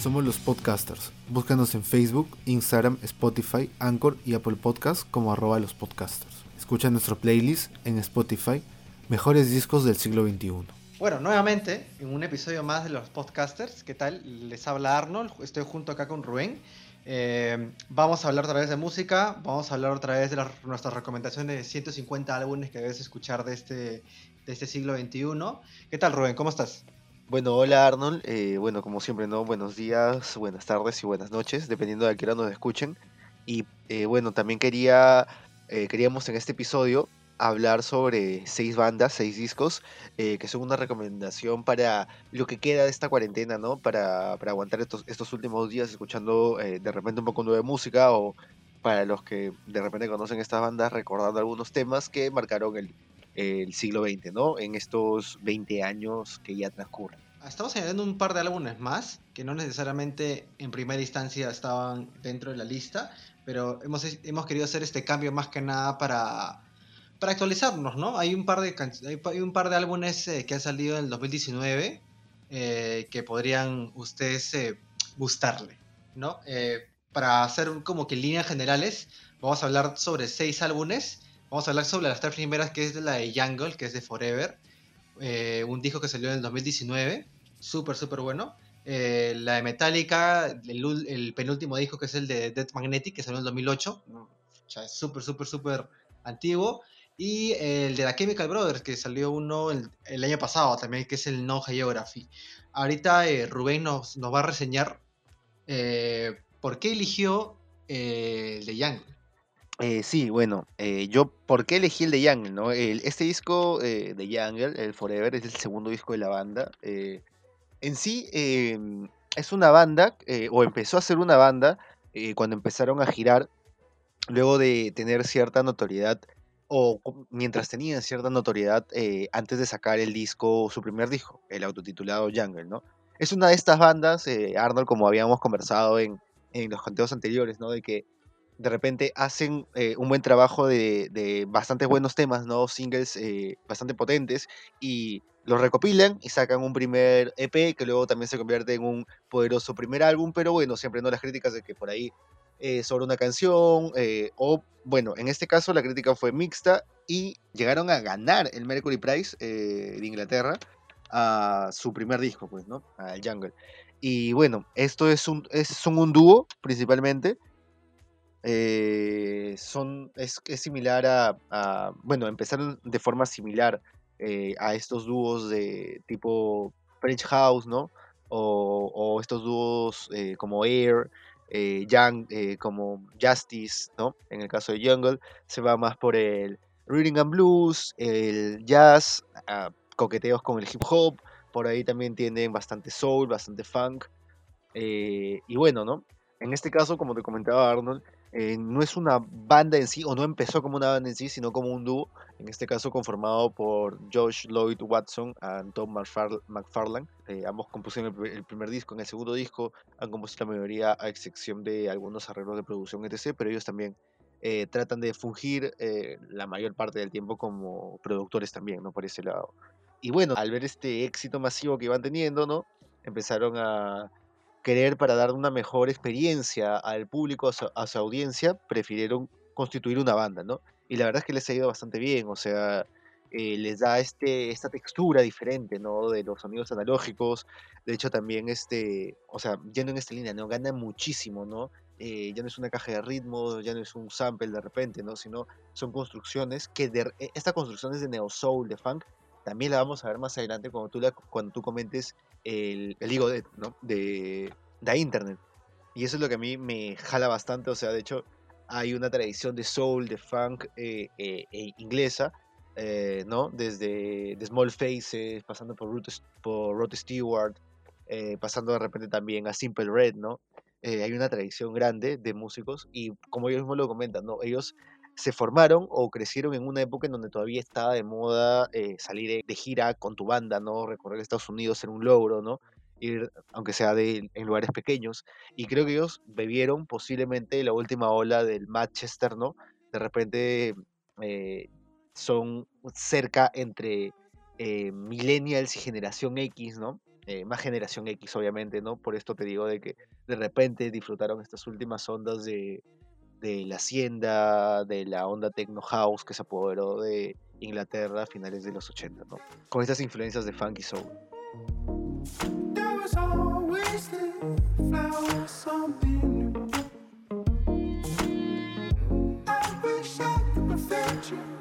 Somos los podcasters. Búscanos en Facebook, Instagram, Spotify, Anchor y Apple Podcasts como arroba los podcasters. Escucha nuestro playlist en Spotify, Mejores Discos del Siglo XXI. Bueno, nuevamente, en un episodio más de los podcasters, ¿qué tal? Les habla Arnold, estoy junto acá con Rubén. Eh, vamos a hablar otra vez de música, vamos a hablar otra vez de nuestras recomendaciones de 150 álbumes que debes escuchar de este, de este siglo XXI. ¿Qué tal, Rubén? ¿Cómo estás? Bueno, hola Arnold. Eh, bueno, como siempre, ¿no? Buenos días, buenas tardes y buenas noches, dependiendo de a qué nos escuchen. Y eh, bueno, también quería, eh, queríamos en este episodio hablar sobre seis bandas, seis discos, que son una recomendación para lo que queda de esta cuarentena, ¿no? Para, para aguantar estos, estos últimos días escuchando de repente un poco de música o para los que de repente conocen estas bandas recordando algunos temas que marcaron el, el siglo XX, ¿no? En estos 20 años que ya transcurren. Estamos añadiendo un par de álbumes más que no necesariamente en primera instancia estaban dentro de la lista, pero hemos, hemos querido hacer este cambio más que nada para, para actualizarnos, ¿no? Hay un par de, hay un par de álbumes eh, que han salido en el 2019 eh, que podrían ustedes eh, gustarle, ¿no? para hacer como que líneas generales, vamos a hablar sobre seis álbumes Vamos a hablar sobre las tres primeras, que es de la de Jungle, que es de Forever. Eh, un disco que salió en el 2019. Súper, súper bueno. Eh, la de Metallica, el, penúltimo disco que es el de Death Magnetic, que salió en el 2008. O sea, es súper, súper, súper antiguo. Y el de la Chemical Brothers, que salió uno el, año pasado también, que es el No Geography. Ahorita eh, Rubén nos, nos, va a reseñar por qué eligió el de Jungle. Eh, sí, bueno, eh, yo, ¿por qué elegí el de Jungle? No? este disco eh, de Jungle, el Forever, es el segundo disco de la banda. en sí, es una banda, o empezó a ser una banda, cuando empezaron a girar, luego de tener cierta notoriedad, o mientras tenían cierta notoriedad, antes de sacar el disco, su primer disco, el autotitulado Jungle, ¿no? Es una de estas bandas, Arnold, como habíamos conversado en, en los conteos anteriores, ¿no? De que de repente hacen eh, un buen trabajo de, de, bastantes buenos temas, ¿no? Singles eh, bastante potentes y los recopilan y sacan un primer EP que luego también se convierte en un poderoso primer álbum, pero bueno, siempre no las críticas de que por ahí eh, sobre una canción o bueno, en este caso la crítica fue mixta y llegaron a ganar el Mercury Prize de Inglaterra a su primer disco, pues, ¿no? Al Jungle. Y bueno, esto es un, es, son un dúo principalmente eh, son, es, similar a, bueno, empezaron de forma similar eh, a estos dúos de tipo French House, ¿no? O, estos dúos eh, como Air, Young, como Justice, ¿no? En el caso de Jungle, se va más por el reading and blues, el jazz, ah, coqueteos con el hip hop, por ahí también tienen bastante soul, bastante funk. y bueno, ¿no? En este caso, como te comentaba Arnold, eh, no es una banda en sí, o no empezó como una banda en sí, sino como un dúo, en este caso conformado por Josh Lloyd Watson y Tom McFarlane. Eh, ambos compusieron el, primer disco, en el segundo disco han compuesto la mayoría, a excepción de algunos arreglos de producción, etc., pero ellos también eh, tratan de fungir la mayor parte del tiempo como productores también, ¿no? Por ese lado. Y bueno, al ver este éxito masivo que iban teniendo, ¿no? Empezaron a querer para dar una mejor experiencia al público, a su, audiencia, prefirieron constituir una banda, ¿no? Y la verdad es que les ha ido bastante bien, o sea, eh, les da este, esta textura diferente, ¿no? De los sonidos analógicos. De hecho, también, este, o sea, yendo en esta línea, ¿no? Gana muchísimo, ¿no? Eh, ya no es una caja de ritmos, ya no es un sample de repente, ¿no? Sino son construcciones que, de, e, esta construcción es de neo soul, de funk, también la vamos a ver más adelante cuando tú, cuando tú comentes el, el Ego de, ¿no? de, de Internet. Y eso es lo que a mí me jala bastante. O sea, de hecho, hay una tradición de soul, de funk eh, eh, eh, inglesa, ¿no? Desde The Small Faces, pasando por Rod, por Stewart, pasando de repente también a Simple Red, ¿no? hay una tradición grande de músicos y como ellos mismos lo comentan, ¿no? Ellos se formaron o crecieron en una época en donde todavía estaba de moda salir de, gira con tu banda, ¿no? Recorrer Estados Unidos era un logro, ¿no? Ir, aunque sea de, en lugares pequeños. Y creo que ellos bebieron posiblemente la última ola del Manchester, ¿no? De repente eh, son cerca entre eh, millennials y generación X, ¿no? eh, más generación X, obviamente, ¿no? Por esto te digo de que de repente disfrutaron estas últimas ondas de, de la hacienda, de la onda techno house que se apoderó de Inglaterra a finales de los 80, ¿no? Con estas influencias de funk y soul. You.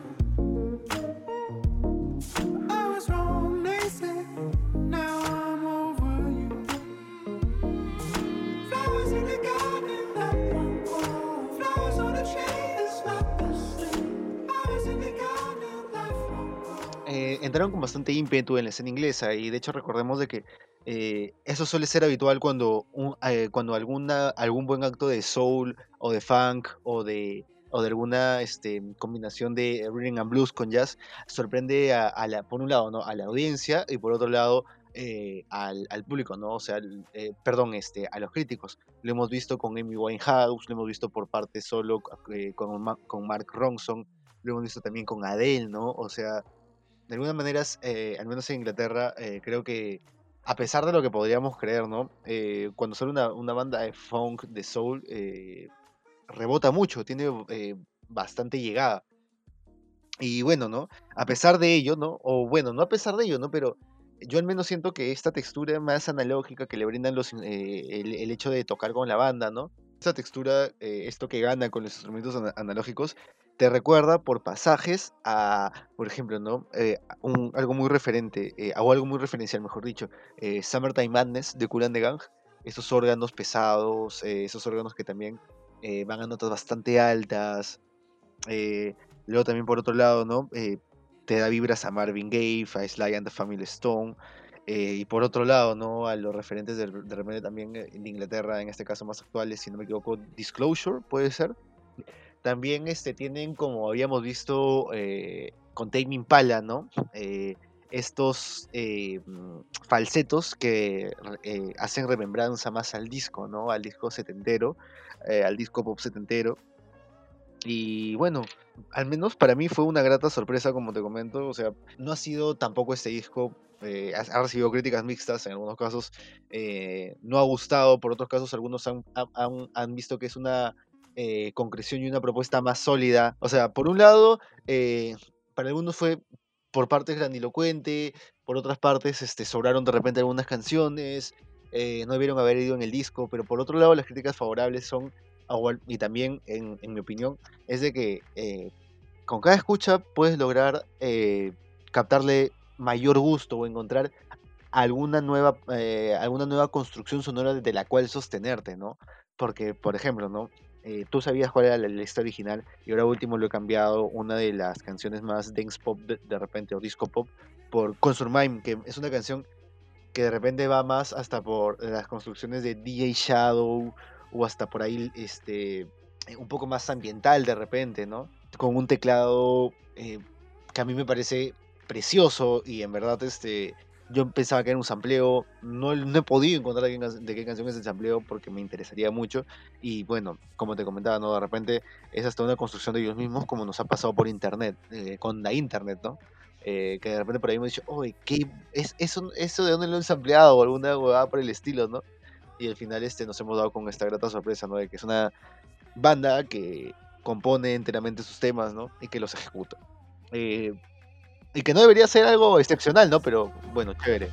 Entraron con bastante ímpetu en la escena inglesa y de hecho recordemos de que eh, eso suele ser habitual cuando, eh, cuando alguna, algún buen acto de soul o de funk o de, o de alguna este, combinación de rhythm and blues con jazz sorprende a, la, por un lado ¿no? a la audiencia y por otro lado eh, al, público, ¿no? O sea, perdón, este, a los críticos. Lo hemos visto con Amy Winehouse, lo hemos visto por parte solo con, con Mark Ronson, lo hemos visto también con Adele, ¿no? O sea, de algunas maneras, eh, al menos en Inglaterra, eh, creo que a pesar de lo que podríamos creer, ¿no? Eh, cuando sale una, una banda de funk, de soul, rebota mucho, tiene bastante llegada. Y bueno, ¿no? A pesar de ello, ¿no? O bueno, no a pesar de ello, ¿no? Pero yo al menos siento que esta textura más analógica que le brindan los, el, hecho de tocar con la banda, ¿no? Esta textura, esto que gana con los instrumentos ana- analógicos, te recuerda por pasajes a, por ejemplo, ¿no? Eh, un- algo muy referente, eh, o algo muy referencial, mejor dicho, eh, Summertime Madness de Kool and the Gang, esos órganos pesados, eh, esos órganos que también eh, van a notas bastante altas. luego también por otro lado, ¿no? Te da vibras a Marvin Gaye, a Sly and the Family Stone. y por otro lado, ¿no? A los referentes de, de también de Inglaterra, en este caso más actuales, si no me equivoco, Disclosure, puede ser. También este, tienen, como habíamos visto eh, con Tame Impala, ¿no? Eh, estos eh, falsetos que eh, hacen remembranza más al disco, ¿no? Al disco setentero, eh, al disco pop setentero. Y bueno, al menos para mí fue una grata sorpresa, como te comento. O sea, no ha sido tampoco este disco. eh, ha, recibido críticas mixtas en algunos casos. eh, no ha gustado, por otros casos, algunos han- han- han visto que es una eh, concreción y una propuesta más sólida. O sea, por un lado, eh, para algunos fue por partes grandilocuente, por otras partes este, sobraron de repente algunas canciones, eh, no debieron haber ido en el disco, pero por otro lado las críticas favorables son, igual- y también en, mi opinión, es de que con cada escucha puedes lograr captarle mayor gusto o encontrar alguna nueva, alguna nueva construcción sonora de la cual sostenerte, ¿no? Porque, por ejemplo, ¿no? Eh, tú sabías cuál era la lista original y ahora último lo he cambiado una de las canciones más dance pop de, repente o disco pop por Consurmime, que es una canción que de repente va más hasta por las construcciones de DJ Shadow o hasta por ahí este un poco más ambiental de repente, ¿no? Con un teclado eh, que a mí me parece precioso y en verdad este yo pensaba que era un sampleo, no, no he podido encontrar de qué, de qué canción es el sampleo porque me interesaría mucho y bueno, como te comentaba, ¿no? De repente es hasta una construcción de ellos mismos como nos ha pasado por internet, eh, con la internet, ¿no? Eh, que de repente por ahí me dicho, oye, ¿qué es eso, eso de dónde lo han sampleado? O alguna huevada por el estilo, ¿no? Y al final este, nos hemos dado con esta grata sorpresa, ¿no? De que es una banda que compone enteramente sus temas, ¿no? Y que los ejecuta. Eh, y que no debería ser algo excepcional, ¿no? Pero bueno, chévere.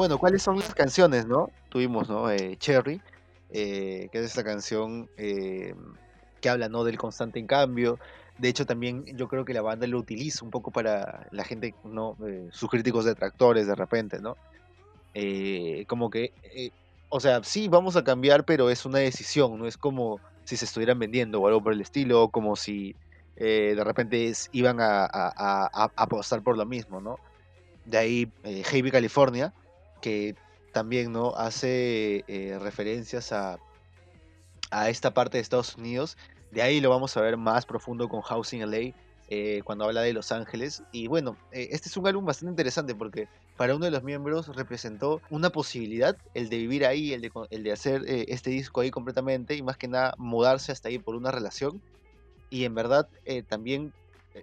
Bueno, ¿cuáles son las canciones, no? Tuvimos, ¿no? Eh, Cherry, eh, que es esta canción eh, que habla, ¿no? Del constante en cambio. De hecho, también yo creo que la banda lo utiliza un poco para la gente, ¿no? Sus críticos detractores de repente, ¿no? Como que O sea, sí, vamos a cambiar, pero es una decisión, no es como si se estuvieran vendiendo o algo por el estilo, como si de repente es- iban a apostar por lo mismo, ¿no? De ahí eh, Heavy California, que también ¿no? hace eh, referencias a, a esta parte de Estados Unidos. De ahí lo vamos a ver más profundo con Housing LA, eh, cuando habla de Los Ángeles. Y bueno, eh, este es un álbum bastante interesante porque para uno de los miembros representó una posibilidad, el de vivir ahí, el de, el de hacer eh, este disco ahí completamente y más que nada mudarse hasta ahí por una relación. Y en verdad también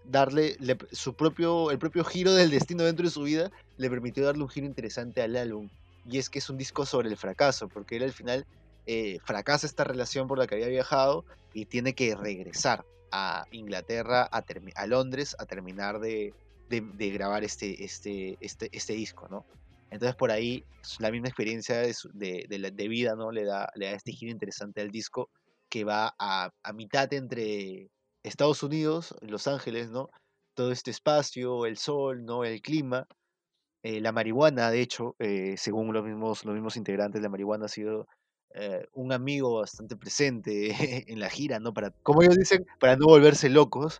darle le- su propio, el propio giro del destino dentro de su vida le permitió darle un giro interesante al álbum. Y es que es un disco sobre el fracaso, porque él al final eh, fracasa esta relación por la que había viajado y tiene que regresar a Inglaterra, a, Londres, a terminar de, grabar este, este, este, este disco, ¿no? Entonces por ahí s- la misma experiencia de, la- vida, ¿no? Le da, le da este giro interesante al disco que va a mitad entre Estados Unidos, Los Ángeles, ¿no? Todo este espacio, el sol, ¿no? El clima, eh, la marihuana, de hecho, eh, según los mismos, los mismos integrantes, la marihuana ha sido eh, un amigo bastante presente en la gira, ¿no? Para, como ellos dicen, para no volverse locos,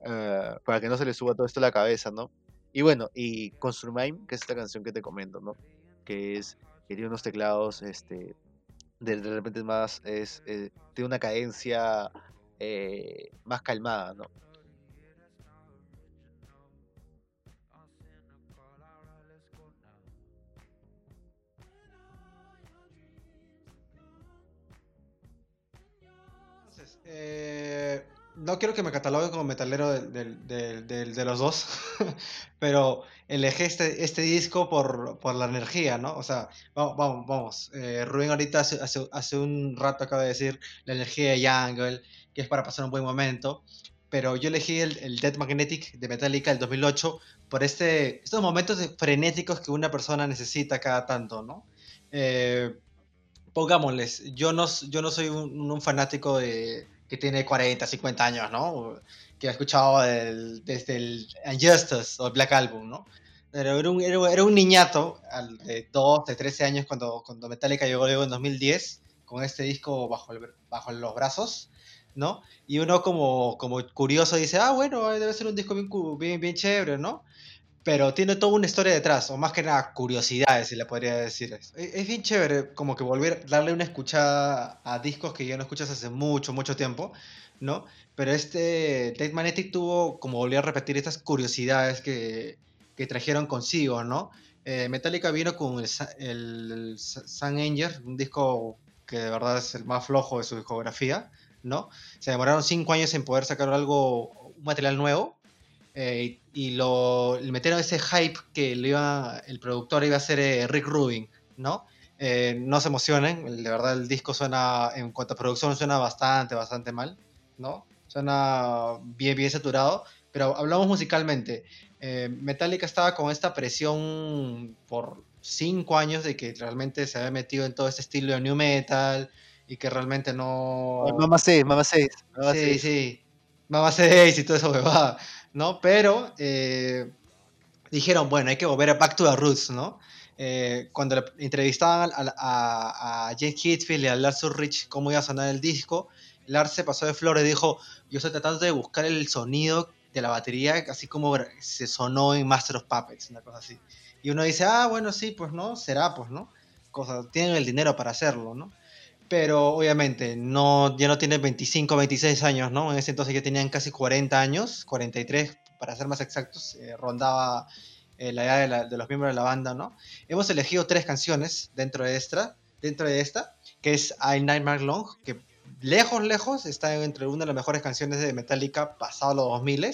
para que no se les suba todo esto a la cabeza, ¿no? Y bueno, y Construmime, que es esta canción que te comento, ¿no? Que es, que tiene unos teclados, este, de, de repente más, es, tiene una cadencia eh, más calmada, ¿no? Entonces, eh, no quiero que me catalogue como metalero del- del- del- de los dos, pero elegí este, este disco por, por la energía, ¿no? O sea, vamos, vamos, vamos. eh, Rubén ahorita hace, hace, hace un rato acaba de decir la energía de Jungle, que es para pasar un buen momento, pero yo elegí el, el Dead Magnetic de Metallica del 2008 por este, estos momentos frenéticos que una persona necesita cada tanto, ¿no? Eh, pongámosles, yo no, yo no soy un, un fanático de que tiene 40, 50 años, ¿no? Que ha escuchado el- desde el Injustice o el Black Album, ¿no? Pero era un, era, un niñato de 2, de 13 años cuando, cuando Metallica llegó luego en 2010 con este disco bajo, el- bajo los brazos, ¿no? Y uno como, como curioso dice, ah, bueno, debe ser un disco bien, bien, bien chévere, ¿no? pero tiene toda una historia detrás, o más que nada curiosidades, si le podría decir. Es, es bien chévere como que volver, darle una escuchada a discos que ya no escuchas hace mucho, mucho tiempo, ¿no? Pero este Dead Magnetic tuvo como volver a repetir estas curiosidades que, que trajeron consigo, ¿no? Eh, Metallica vino con el, el, el Sun Anger, un disco que de verdad es el más flojo de su discografía, ¿no? Se demoraron cinco años en poder sacar algo, un material nuevo, eh, y lo le metieron ese hype que le iba, el productor iba a ser eh, Rick Rubin, ¿no? Eh, no se emocionen, de verdad el disco suena, en cuanto a producción, suena bastante, bastante mal, ¿no? Suena bien, bien saturado, pero hablamos musicalmente. eh, Metallica estaba con esta presión por cinco años de que realmente se había metido en todo este estilo de new metal y que realmente no... Mamá 6, mamá 6. Mamá Sí, seis. sí. Mamá 6 y todo eso, huevada, ¿no? Pero eh, dijeron, bueno, hay que volver a Back to the Roots, ¿no? Eh, cuando le entrevistaban a, a, a James Hetfield y a Lars Ulrich cómo iba a sonar el disco, Lars se pasó de flor y dijo, yo estoy tratando de buscar el sonido de la batería, así como se sonó en Master of Puppets, una cosa así. Y uno dice, ah, bueno, sí, pues no, será, pues, ¿no? Cosa, tienen el dinero para hacerlo, ¿no? Pero obviamente no, ya no tienen 25, 26 años, ¿no? En ese entonces ya tenían casi 40 años, 43 para ser más exactos, eh, rondaba eh, la edad de, la- de los miembros de la banda, ¿no? Hemos elegido tres canciones dentro de esta, dentro de esta que es I Nightmare Long, que lejos, lejos está entre una de las mejores canciones de Metallica pasado los 2000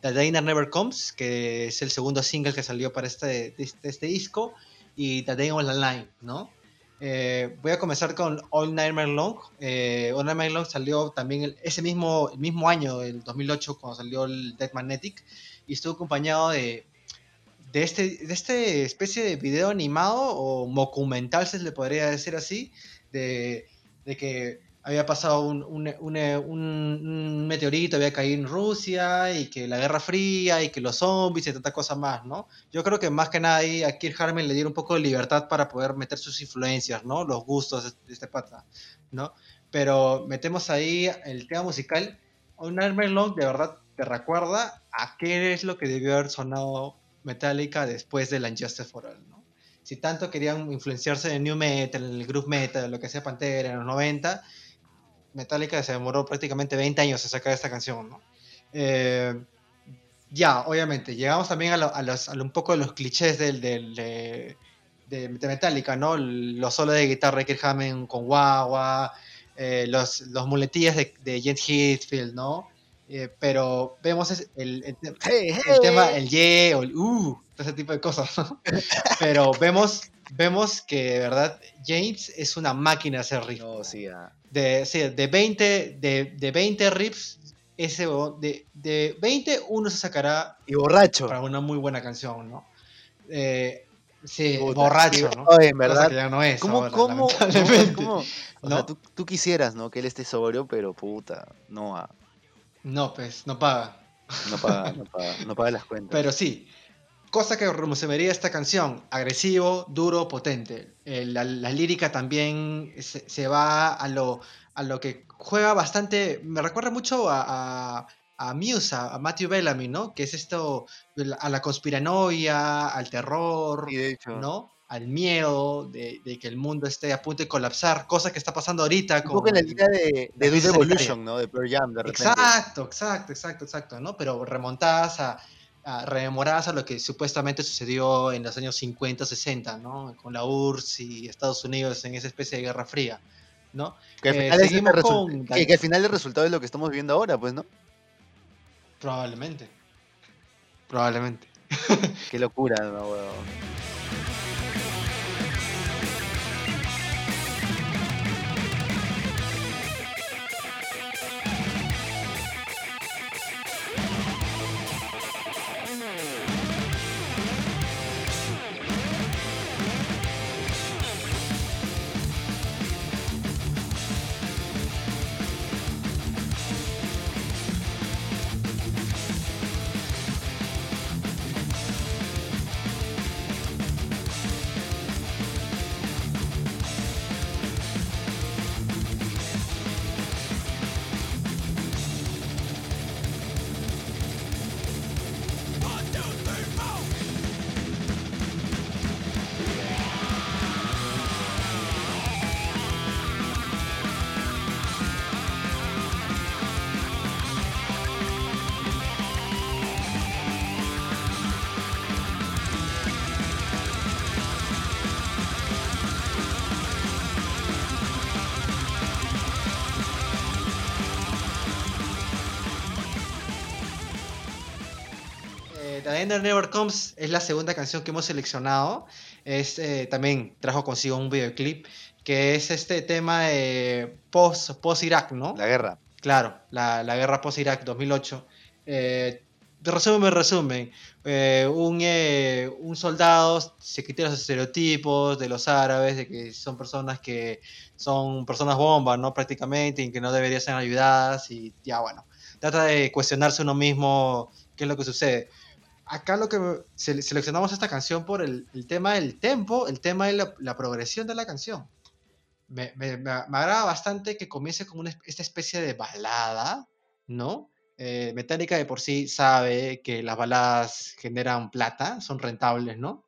The Dinner Never Comes, que es el segundo single que salió para este, este, este disco, y The Day on the Line, ¿no? Eh, voy a comenzar con All Nightmare Long. Eh, All Nightmare Long salió también el- ese mismo, el mismo año, el 2008, cuando salió el Dead Magnetic, y estuvo acompañado de, de, este, de este especie de video animado o documental, se le podría decir así, de, de que había pasado un, un- un- un- meteorito, había caído en Rusia y que la Guerra Fría y que los zombies y tanta cosa más, ¿no? Yo creo que más que nada ahí a Kirk Harman le dieron un poco de libertad para poder meter sus influencias, ¿no? Los gustos de este pata, ¿no? Pero metemos ahí el tema musical. Un Nightmare Long de verdad te recuerda a qué es lo que debió haber sonado Metallica después de la Injustice for All, ¿no? Si tanto querían influenciarse en New Metal, en el Groove Metal, lo que sea Pantera en los 90, Metallica se demoró prácticamente 20 años en sacar esta canción, ¿no? Eh, ya, obviamente, llegamos también a, lo- a los, a lo- un poco de los clichés del, del- de, de- de Metallica, ¿no? Los solos de guitarra de Kirk Hammett con guagua, eh, los, los muletillas de, de Jet Hitfield, ¿no? Eh, pero vemos el, el Hey, el tema, el ye o el uh, todo ese tipo de cosas, ¿no? Pero vemos, vemos que de verdad James es una máquina de hacer riffs. No, sí, ah. De, sí, de 20, de, de 20 riffs, ese, de, de 20 uno se sacará Y borracho. para una muy buena canción, ¿no? Eh, sí, Puta, borracho, ¿no? oye, en Cosa verdad. que ya no es ¿Cómo, ahora, cómo, tú, tú quisieras, ¿no? Que él esté sobrio, pero puta, no, ah, No, pues, no paga. no paga, no paga, no paga las cuentas. Pero sí, cosa que resumiría esta canción, agresivo, duro, potente. Eh, la, la lírica también se, se va a lo, a lo que juega bastante, me recuerda mucho a, a, a Muse, a, a Matthew Bellamy, ¿no? Que es esto, a la conspiranoia, al terror, Y de hecho, ¿no? Al miedo de, de que el mundo esté a punto de colapsar, cosa que está pasando ahorita un con poco en la el- línea de, de Evolution. ¿no? De Pearl Jam, de repente. Exacto, exacto, exacto, exacto, ¿no? Pero remontadas a, a- rememoradas a lo que supuestamente sucedió en los años 50, 60, ¿no? Con la URSS y Estados Unidos en esa especie de guerra fría, ¿no? Que al, Eh, final es el con que, que al final el resultado es lo que estamos viendo ahora, pues, ¿no? Probablemente. Probablemente. Qué locura, ¿no, weón? Never Comes es la segunda canción que hemos seleccionado. Es, eh, también trajo consigo un videoclip que es este tema de post, post-Irak, ¿no? La guerra. Claro, la, la guerra post-Irak 2008. Eh, resumen, resumen. eh, un, eh, un soldado se quita los estereotipos de los árabes, de que son personas que son personas bombas, ¿no? Prácticamente, y que no deberían ser ayudadas, y ya bueno. Trata de cuestionarse uno mismo qué es lo que sucede. Acá lo que se- seleccionamos esta canción por el, el tema del tempo, el tema de la, la progresión de la canción me, me- me- agrada bastante que comience como una, esta especie de balada, ¿no? Eh, Metallica de por sí sabe que las baladas generan plata, son rentables, ¿no?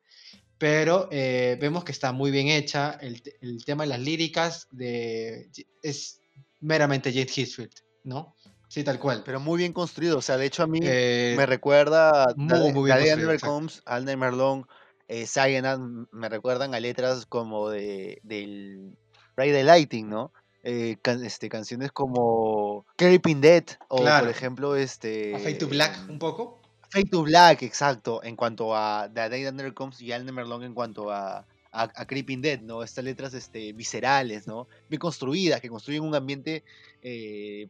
Pero eh, vemos que está muy bien hecha, el, el tema de las líricas de, es meramente Jade Hitfield, ¿no? Sí, tal cual. Pero muy bien construido. O sea, de hecho, a mí Eh, me recuerda a exacto. Comes, Al Never Long, eh, Cyanide, me recuerdan a letras como de del Friday Lighting, ¿no? Eh, can- este, canciones como Creeping Dead o Claro. por ejemplo este a Fade to Black un poco. Fade to Black, exacto, en cuanto a The Day That Never Comes y Al Never Long en cuanto a, a, a Creeping Dead, ¿no? Estas letras este, viscerales, ¿no? Bien construidas, que construyen un ambiente, eh,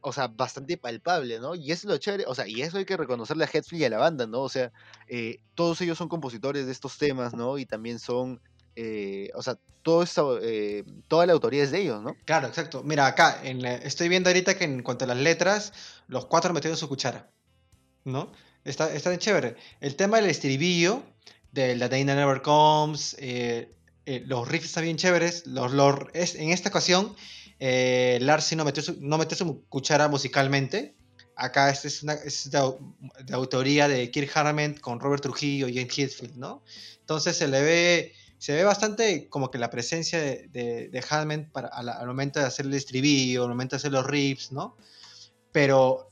o sea, bastante palpable, ¿no? Y eso es lo chévere, o sea, y eso hay que reconocerle a Headfield y a la banda, ¿no? O sea, eh, todos ellos son compositores de estos temas, ¿no? Y también son eh, o sea, todo esto, eh, toda la autoría es de ellos, ¿no? Claro, exacto. Mira, acá en la- estoy viendo ahorita que en cuanto a las letras, los cuatro metieron su cuchara. ¿No? Está, está chévere. El tema del estribillo, de la Dana Never Comes, eh, eh, los riffs están bien chéveres. Los, los- es- en esta ocasión, eh, no metió, su, no metió su cuchara musicalmente. Acá este es, de, au- de autoría de Kirk Hammett con Robert Trujillo y Ian Hetfield, ¿no? Entonces se le ve, se ve bastante como que la presencia de, de, para, al momento de hacer el estribillo, al momento de hacer los riffs, ¿no? Pero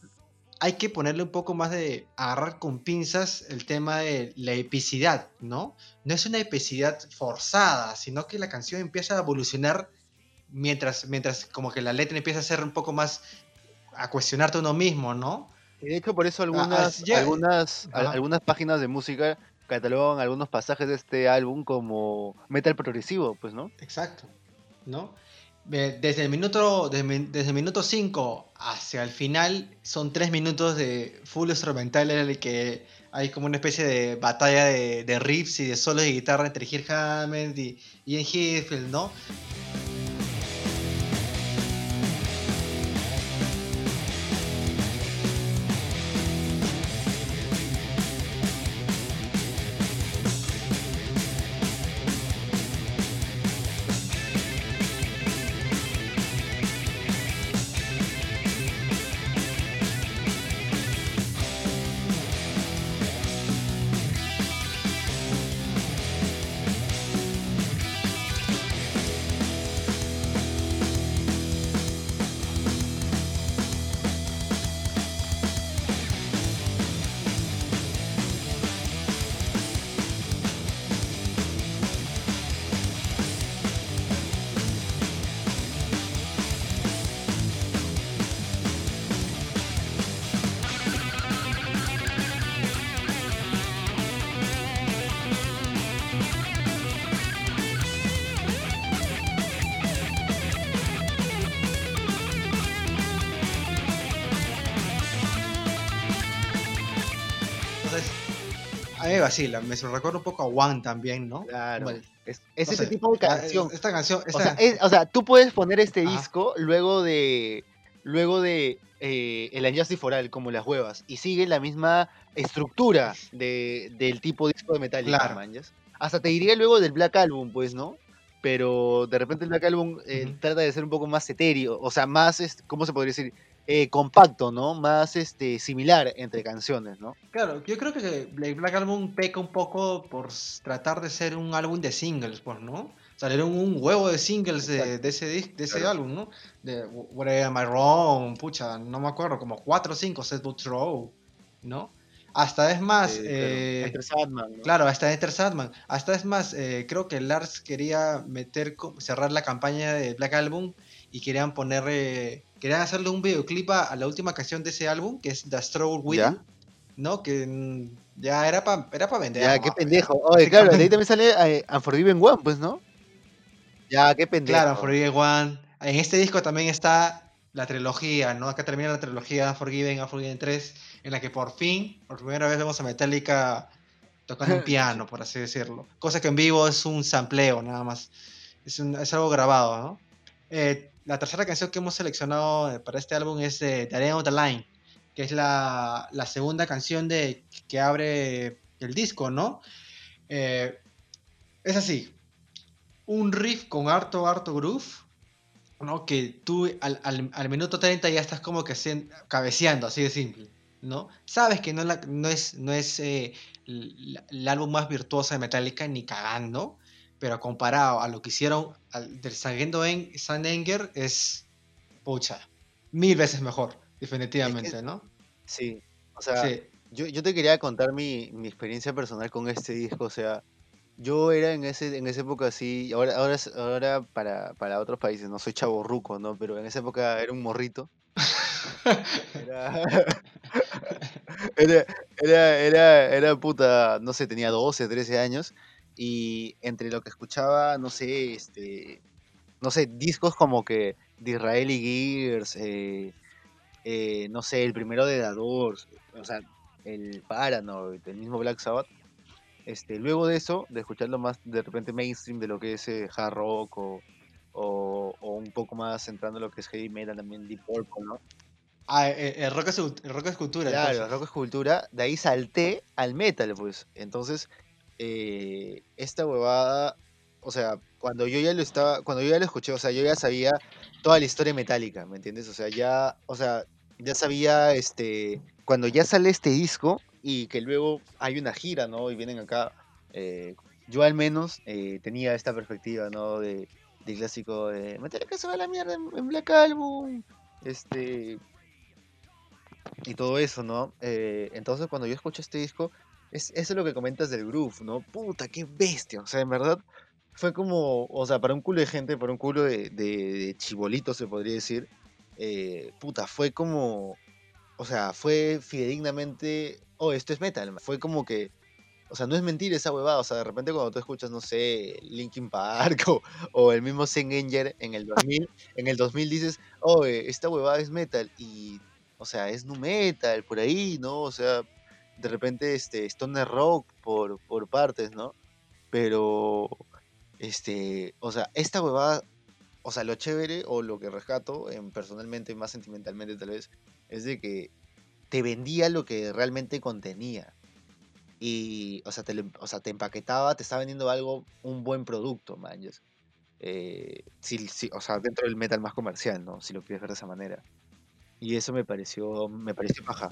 hay que ponerle un poco más de agarrar con pinzas el tema de la epicidad, ¿no? No es una epicidad forzada, sino que la canción empieza a evolucionar mientras, mientras como que la letra empieza a ser un poco más a cuestionarte uno mismo, ¿no? Y de hecho, por eso Ah, algunas, así ya- algunas, algunas páginas de música catalogan algunos pasajes de este álbum como metal progresivo, pues, ¿no? Exacto, ¿no? Desde el minuto desde, desde el minuto 5 hacia el final son 3 minutos de full instrumental en el que hay como una especie de batalla de, de riffs y de solos de guitarra entre Kirk Hammett y Ian Hetfield, ¿no? A mí me recuerda un poco a One también, ¿no? Claro. Es, es no ese sé, tipo de canción. Esta canción, O sea, es- o sea, tú puedes poner este disco luego de luego de eh, el Unjustice for All, como las huevas, y sigue la misma estructura de, del tipo disco de Metallica, Claro. Hasta te diría luego del Black Album, pues, ¿no? Pero de repente el Black Album eh, trata de ser un poco más etéreo, o sea, más, ¿cómo se podría decir? Eh, compacto, ¿no? Más este, similar entre canciones, ¿no? Claro, yo creo que Black Album peca un poco por tratar de ser un álbum de singles, pues, ¿no? Salieron un huevo de singles de, de ese, de ese Claro. álbum, ¿no? De What Am I Wrong, pucha, no me acuerdo, como 4 o 5 Set Boot Row, ¿no? Hasta es más, Eh, eh, claro, Enter Sandman, ¿no? Claro, hasta Enter Sandman. Hasta es más, eh, creo que Lars quería meter, cerrar la campaña de Black Album y querían ponerle, querían hacerle un videoclip a, a la última canción de ese álbum, que es The Within, ¿Ya? ¿no? Que ya era para era pa vender. Ya, qué pendejo. Oye, claro, de ahí también sale eh, Unforgiven One, pues, ¿no? Ya, qué pendejo. Claro, Forgiven One. En este disco también está la trilogía, ¿no? Acá termina la trilogía Forgiven, Unforgiven 3, en la que por fin, por primera vez vemos a Metallica tocando un piano, por así decirlo. Cosa que en vivo es un sampleo, nada más. Es, un- es algo grabado, ¿no? Eh, la tercera canción que hemos seleccionado eh, para este álbum es The End of the Line, que es la, segunda canción de, que abre el disco, ¿no? Eh, es así, un riff con harto, harto groove, ¿no? Que tú al, al- al minuto 30 ya estás como que cabeceando, así de simple, ¿no? Sabes que no, la- no es, no es eh, el, el álbum más virtuoso de Metallica ni cagando, pero comparado a lo que hicieron al, del Sangendo en San Enger es, pucha, mil veces mejor, definitivamente, ¿no? Sí. O sea, Sí, yo, yo te quería contar mi, mi experiencia personal con este disco. O sea, yo era en ese, en esa época así, ahora, ahora, es- ahora para, para otros países, no soy chaborruco, ¿no? Pero en esa época era un morrito. Era, era, era, era, era puta, no sé, tenía 12, 13 años. Y entre lo que escuchaba, no sé, este, no sé, discos como que de Israeli Gears, eh, eh, no sé, el primero de The Doors, o sea, el Paranoid, el mismo Black Sabbath. este, luego de eso, de escucharlo más de repente mainstream de lo que es eh, hard rock o, o, o un poco más entrando en lo que es heavy metal, también Deep Purple, ¿no? Ah, el, rock es, el rock es cultura. Claro, entonces. rock es cultura, de ahí salté al metal, pues. Entonces, eh, esta huevada, o sea, cuando yo ya lo estaba, cuando yo ya lo escuché, o sea, yo ya sabía toda la historia metálica, ¿me entiendes? O sea, ya, o sea, ya sabía, este, cuando ya sale este disco y que luego hay una gira, ¿no? Y vienen acá, eh, yo al menos eh, tenía esta perspectiva, ¿no? De, clásico de, Metallica se va a la mierda en, Black Album, este, y todo eso, ¿no? Entonces cuando yo escucho este disco, es, eso es lo que comentas del groove, ¿no? Puta, qué bestia, o sea, en verdad fue como, o sea, para un culo de gente, para un culo de, de, se podría decir, eh, puta, fue como, o sea, fue fidedignamente, oh, esto es metal, fue como que, o sea, no es mentira esa huevada, o sea, de repente cuando tú escuchas, no sé, Linkin Park o, o el mismo Sengenger en el 2000, en el 2000 dices, oh, eh, esta huevada es metal, y, o sea, es nu metal, por ahí, ¿no? O sea, de repente, este, stoner rock por, por partes, ¿no? Pero, este, o sea, esta huevada, o sea, lo chévere o lo que rescato, en, personalmente, más sentimentalmente tal vez, es de que te vendía lo que realmente contenía. Y, o sea, te, o sea, te empaquetaba, te estaba vendiendo algo, un buen producto, man. Eh, o sea, dentro del metal más comercial, ¿no? Si lo quieres ver de esa manera. Y eso me pareció, me pareció paja.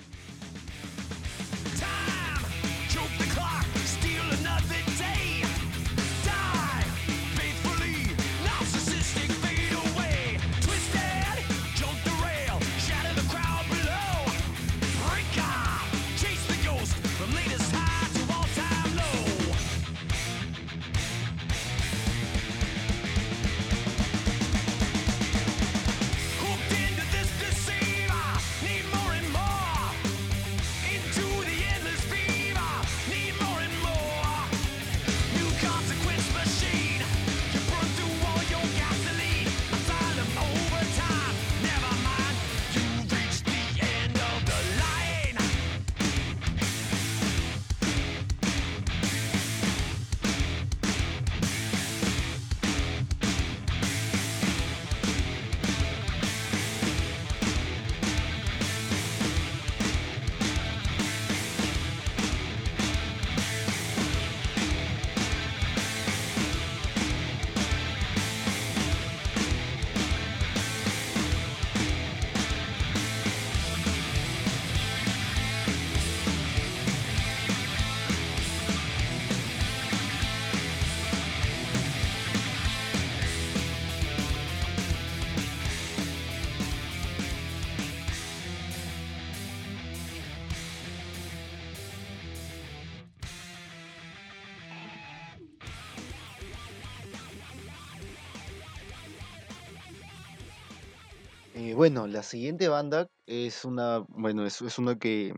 Bueno, la siguiente banda es una, bueno, es, una que,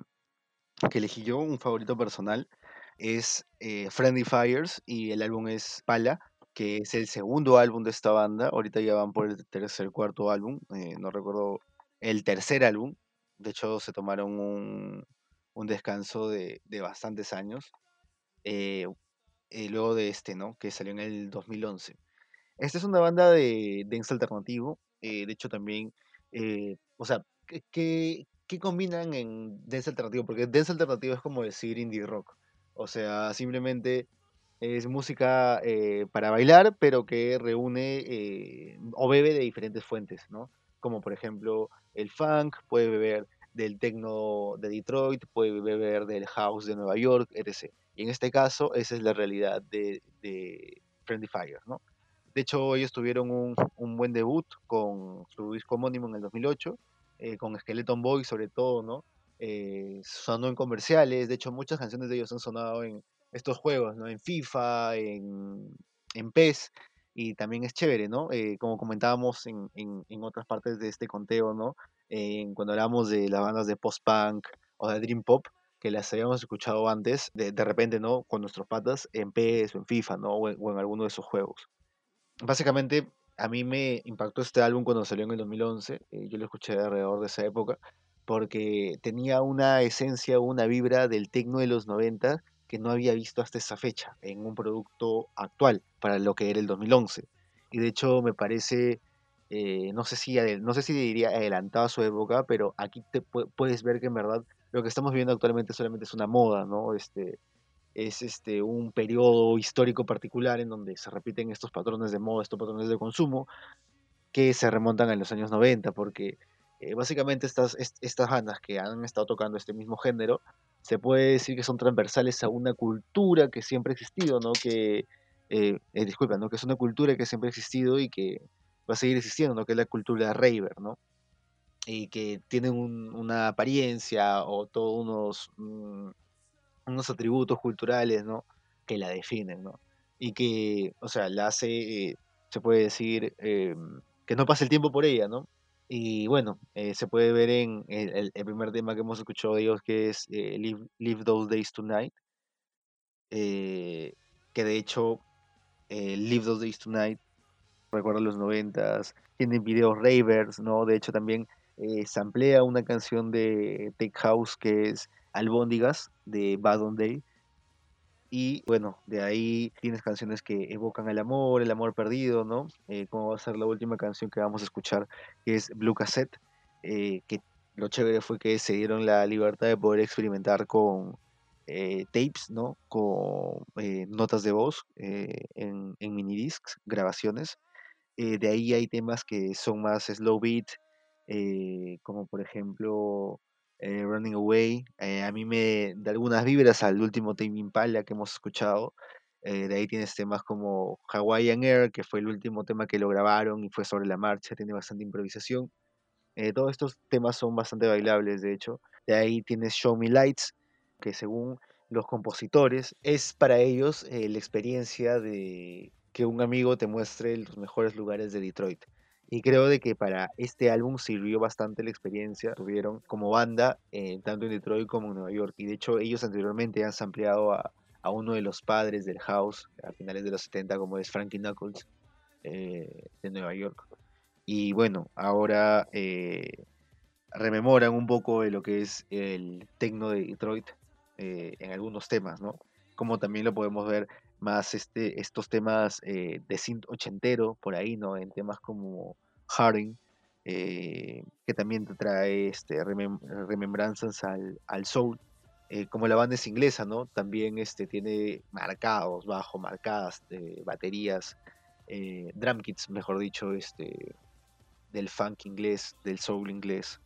que elegí yo, un favorito personal. Es eh, Friendly Fires y el álbum es Pala, que es el segundo álbum de esta banda. Ahorita ya van por el tercer, cuarto álbum, eh, no recuerdo el tercer álbum. De hecho, se tomaron un, descanso de, de bastantes años. eh, luego de este, ¿no? Que salió en el 2011. Esta es una banda de dance alternativo. de hecho, también, eh, o sea, ¿qué, qué, combinan en dance alternativo? Porque dance alternativo es como decir indie rock. O sea, simplemente es música eh, para bailar, pero que reúne eh, o bebe de diferentes fuentes, ¿no? Como por ejemplo el funk, puede beber del techno de Detroit, puede beber del house de Nueva York, etc. Y en este caso, esa es la realidad de, de Friendly Fire, ¿no? De hecho, ellos tuvieron un, un buen debut con su disco homónimo en el 2008, eh, con Skeleton Boy sobre todo, ¿no? Eh, sonó en comerciales, de hecho muchas canciones de ellos han sonado en estos juegos, ¿no? En FIFA, en, en PES, y también es chévere, ¿no? Eh, como comentábamos en, en, en otras partes de este conteo, ¿no? En- cuando hablamos de las bandas de post-punk o de dream pop, que las habíamos escuchado antes, de, de repente, ¿no? Con nuestros patas en PES o en FIFA, ¿no? O en, o en alguno de esos juegos básicamente a mí me impactó este álbum cuando salió en el 2011. eh, yo lo escuché alrededor de esa época porque tenía una esencia, una vibra del techno de los 90 que no había visto hasta esa fecha en un producto actual para lo que era el 2011. Y de hecho me parece, eh, no, sé si, no sé si diría adelantado a su época, pero aquí te pu- puedes ver que en verdad lo que estamos viendo actualmente solamente es una moda, ¿no? Este, es este, un periodo histórico particular en donde se repiten estos patrones de moda, estos patrones de consumo, que se remontan a los años 90, porque eh, básicamente estas, est- estas bandas que han estado tocando este mismo género, se puede decir que son transversales a una cultura que siempre ha existido, ¿no? Que, eh, eh, disculpa, ¿no? Que es una cultura que siempre ha existido y que va a seguir existiendo, ¿no? Que es la cultura raver, ¿no? Y que tienen un- una apariencia o todos unos, mm, unos atributos culturales, ¿no? Que la definen, ¿no? Y que, o sea, la hace, eh, se puede decir, em, que no pase el tiempo por ella, ¿no? Y bueno, eh, se puede ver en el, el- primer tema que hemos escuchado de ellos, que es eh, Live, Live Those Days Tonight, eh, que de hecho, eh, Live Those Days Tonight, recuerda los noventas, tiene videos ravers, ¿no? De hecho también eh, samplea una canción de Tech House que es Albóndigas, de Bad on Day, y bueno, de ahí tienes canciones que evocan el amor, el amor perdido, ¿no? Eh, como va a ser la última canción que vamos a escuchar, que es Blue Cassette, eh, que lo chévere fue que se dieron la libertad de poder experimentar con eh, tapes, ¿no? Con eh, notas de voz en, en minidiscs, grabaciones. De ahí hay temas que son más slow beat, como por ejemplo eh, Running Away. eh, a mí me da algunas vibras al último Tame Impala que hemos escuchado. eh, de ahí tienes temas como Hawaiian Air, que fue el último tema que lo grabaron y fue sobre la marcha, tiene bastante improvisación. Eh, todos estos temas son bastante bailables, de hecho. De ahí tienes Show Me Lights, que según los compositores es para ellos la experiencia de que un amigo te muestre los mejores lugares de Detroit. Y creo de que para este álbum sirvió bastante la experiencia tuvieron como banda, eh, tanto en Detroit como en Nueva York. Y de hecho ellos anteriormente han sampleado a, a uno de los padres del house a finales de los 70 como es Frankie Knuckles eh, de Nueva York. Y bueno, ahora eh, rememoran un poco de lo que es el tecno de Detroit en algunos temas, ¿no? Como también lo podemos ver más este, estos temas eh, de synth ochentero por ahí, ¿no? En temas como Harding, eh, que también te trae este, remem- remembranzas al, al soul. eh, como la banda es inglesa, ¿no? También este, tiene marcados, bajo, marcadas baterías, drum kits, mejor dicho, este, del funk inglés, del soul inglés.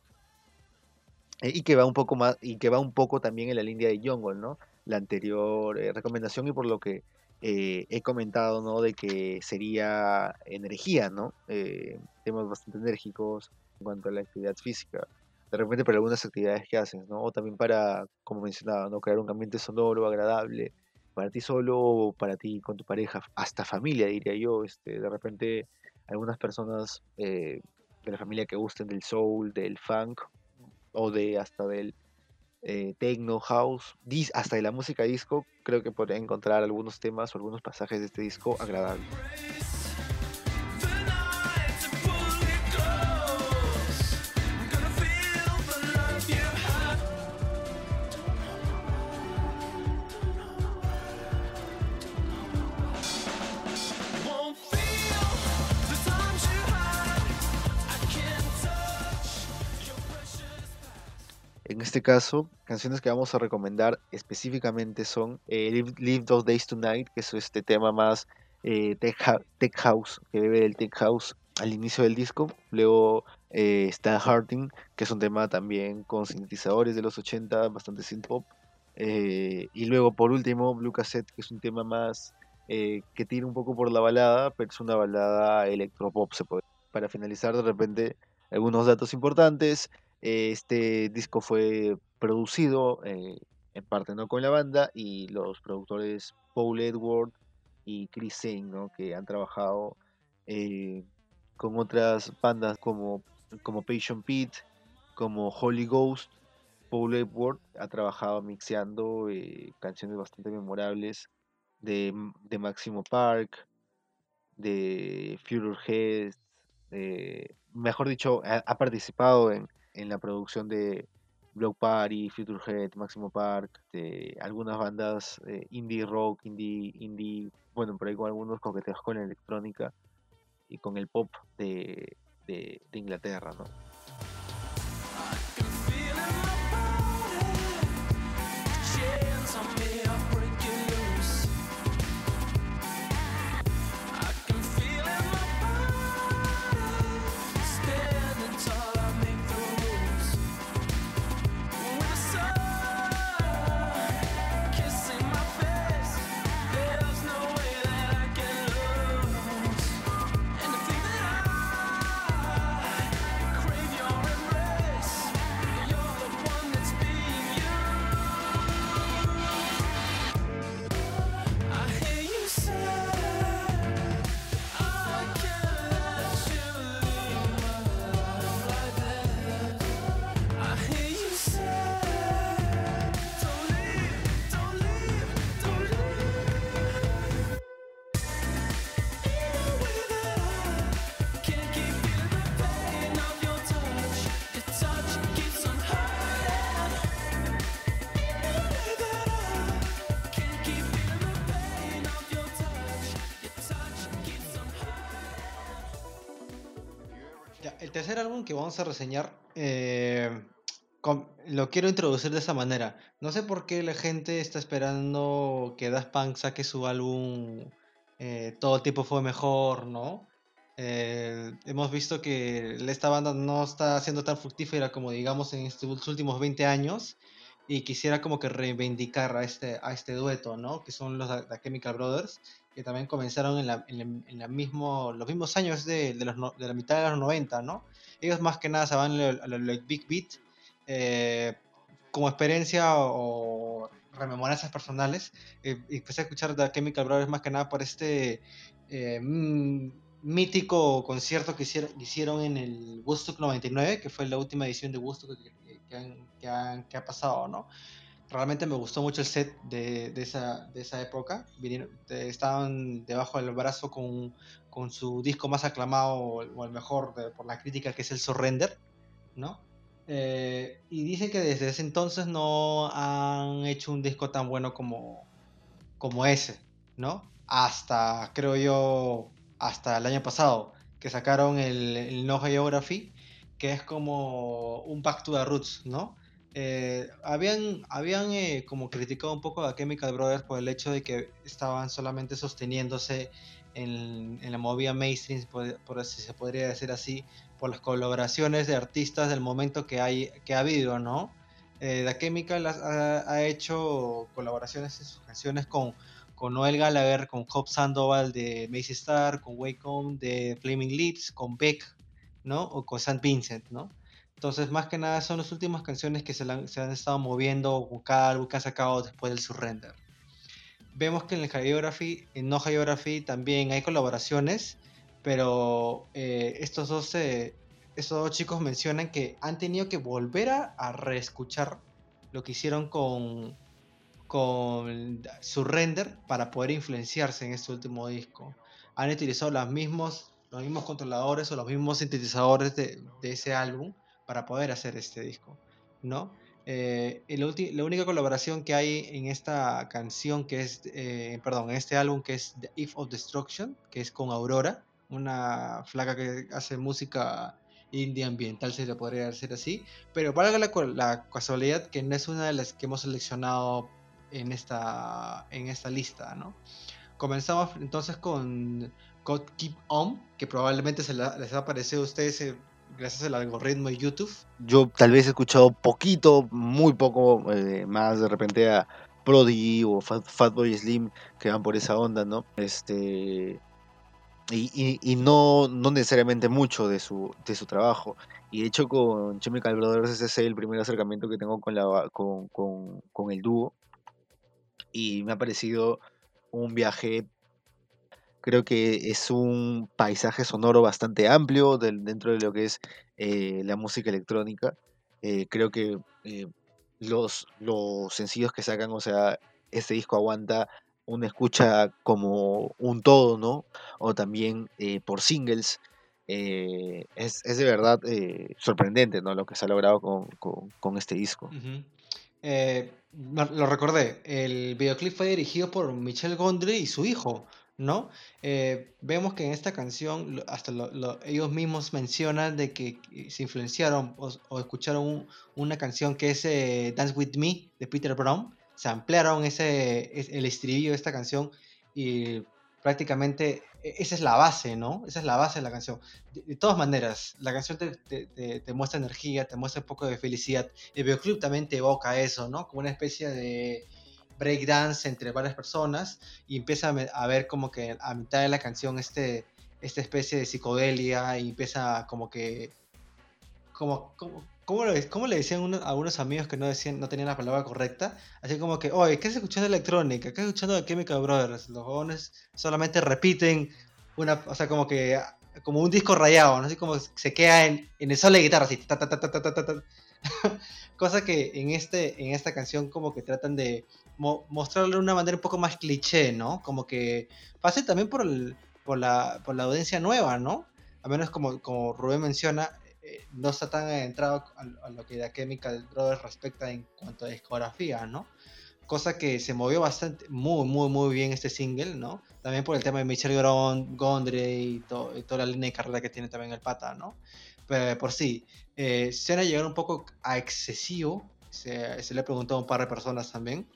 Y que va un poco más, y que va un poco también en la línea de Jungle, ¿no? La anterior recomendación y por lo que eh, he comentado, ¿no? De que sería energía, ¿no? Eh, temas bastante enérgicos en cuanto a la actividad física. De repente para algunas actividades que haces, ¿no? O también para, como mencionaba, ¿no? Crear un ambiente sonoro, agradable, para ti solo o para ti con tu pareja, hasta familia, diría yo. Este, de repente algunas personas eh, de la familia que gusten del soul, del funk o de hasta del eh, techno, house, dis- hasta de la música disco, creo que podría encontrar algunos temas o algunos pasajes de este disco agradables. Este caso, canciones que vamos a recomendar específicamente son eh, Live, Live Those Days Tonight, que es este tema más eh, tech, tech house, que bebe del tech house al inicio del disco. Luego eh, está Hearting, que es un tema también con sintetizadores de los 80, bastante synth pop. Eh, y luego, por último, Blue Cassette, que es un tema más eh, que tira un poco por la balada, pero es una balada electropop, se puede. Para finalizar, de repente, algunos datos importantes. Eh, Este disco fue producido eh, en parte no con la banda y los productores Paul Edward y Chris Zane, ¿no? que han trabajado eh, con otras bandas como, como Patient Pit, como Holy Ghost. Paul Edward ha trabajado mixeando canciones bastante memorables de, de Maximo Park, de Future Heads, eh, mejor dicho, ha, ha participado en, en la producción de, Block Party, Futurehead, Máximo Park, de algunas bandas eh, indie rock, indie, indie, bueno, por ahí con algunos coqueteos con la electrónica y con el pop de, de, de Inglaterra, ¿no? Que vamos a reseñar eh, com- lo quiero introducir de esa manera. No sé por qué la gente está esperando que Daft Punk saque su álbum eh, Todo tipo fue mejor, ¿no? Eh, hemos visto que esta banda no está siendo tan fructífera como digamos en estos últimos 20 años y quisiera como que reivindicar a este, a este dueto, ¿no? Que son los The Chemical Brothers, que también comenzaron en, la, en, la- en la mismo, los mismos años de, de, los, de la mitad de los 90, ¿no? Ellos más que nada se van a Big Beat eh, como experiencia o rememoranzas personales. eh, empecé a escuchar The Chemical Brothers más que nada por este eh, mm, mítico concierto que hicieron, en el Woodstock 99, que fue la última edición de Woodstock que ha pasado, ¿no? Realmente me gustó mucho el set de, de esa, de esa época. Eh, estaban debajo del brazo con, con su disco más aclamado o el, mejor de- por la crítica, que es el Surrender, ¿no? Eh, y dicen que desde ese entonces no han hecho un disco tan bueno como, como ese, ¿no? Hasta, creo yo, hasta el año pasado, que sacaron el, el No Geography, que es como un Back to the Roots, ¿no? Eh, habían habían eh, como criticado un poco a Chemical Brothers por el hecho de que estaban solamente sosteniéndose en, en la movida mainstream, por, por si se podría decir así, por las colaboraciones de artistas del momento que, hay, que ha habido, ¿no? Eh, The Chemical ha, ha- hecho colaboraciones en sus canciones con, con Noel Gallagher, con Job Sandoval de Macy Star, con Wacom de Flaming Lips, con Beck, ¿no? O con St. Vincent, ¿no? Entonces, más que nada, son las últimas canciones que se, han, estado moviendo con cada álbum que han sacado después del Surrender. Vemos que en el Geography, en No Geography también hay colaboraciones, pero eh, estos, dos, eh, estos dos chicos mencionan que han tenido que volver a, reescuchar lo que hicieron con, Surrender para poder influenciarse en este último disco. Han utilizado los mismos, controladores o los mismos sintetizadores de ese álbum para poder hacer este disco, ¿no? Eh, la única colaboración que hay en esta canción que es, eh, perdón, en este álbum que es The If of Destruction, que es con Aurora, una flaca que hace música indie ambiental, se le podría decir así, pero valga la casualidad que no es una de las que hemos seleccionado en esta, en esta lista, ¿no? Comenzamos entonces con God Keep On, que probablemente se la- les ha aparecido a ustedes eh, gracias al algoritmo de YouTube. Yo tal vez he escuchado poquito, muy poco, eh, más de repente a Prodigy o Fat, Fatboy Slim que van por esa onda, ¿no? Este. Y, no, no necesariamente mucho de su, de su trabajo. Y de hecho con Chemical Brothers ese es el primer acercamiento que tengo con, la, con, con, con el dúo. Y me ha parecido un viaje creo que es un paisaje sonoro bastante amplio dentro de lo que es eh, la música electrónica. Eh, creo que eh, los, los sencillos que sacan, o sea, este disco aguanta una escucha como un todo, ¿no? O también por singles. es, es de verdad sorprendente, ¿no? Lo que se ha logrado con, con- este disco. Lo recordé, el videoclip fue dirigido por Michel Gondry y su hijo, ¿no? Eh, vemos que en esta canción, hasta lo- lo- ellos mismos mencionan de que se influenciaron o, o escucharon un- una canción que es eh, Dance With Me de Peter Brown, se ampliaron ese, es- el estribillo de esta canción y prácticamente e- esa es la base, ¿no? Esa es la base de la canción. De, de todas maneras, la canción te, te- te- te muestra energía, te muestra un poco de felicidad. El videoclip también te evoca eso, ¿no? Como una especie de breakdance entre varias personas y empieza a ver como que a mitad de la canción este, esta especie de psicodelia y empieza como que... Como, como, ¿Cómo, le decían uno, a unos amigos que no decían no tenían la palabra correcta? Así como que, oye, ¿qué estás escuchando de electrónica? ¿Qué estás escuchando de Chemical Brothers? Los jóvenes solamente repiten una, o sea, como que, como un disco rayado. Así como se queda en, en el solo de guitarra, así, ta, ta, ta, ta, ta, ta, ta, Cosa que en, este, en esta canción como que tratan de mo- mostrarlo de una manera un poco más cliché, ¿no? Como que pase también por, el- por, la, por la audiencia nueva, ¿no? A menos como, como Rubén menciona, eh, no está tan adentrado a, a lo que The Chemical Brothers respecta en cuanto a discografía, ¿no? Cosa que se movió bastante, muy, muy, muy bien este single, ¿no? También por el tema de Michel Gondry y, to- y toda la línea de carrera que tiene también el pata, ¿no? Pero por sí, eh, suena llegar un poco a excesivo, se, se le ha preguntado a un par de personas también,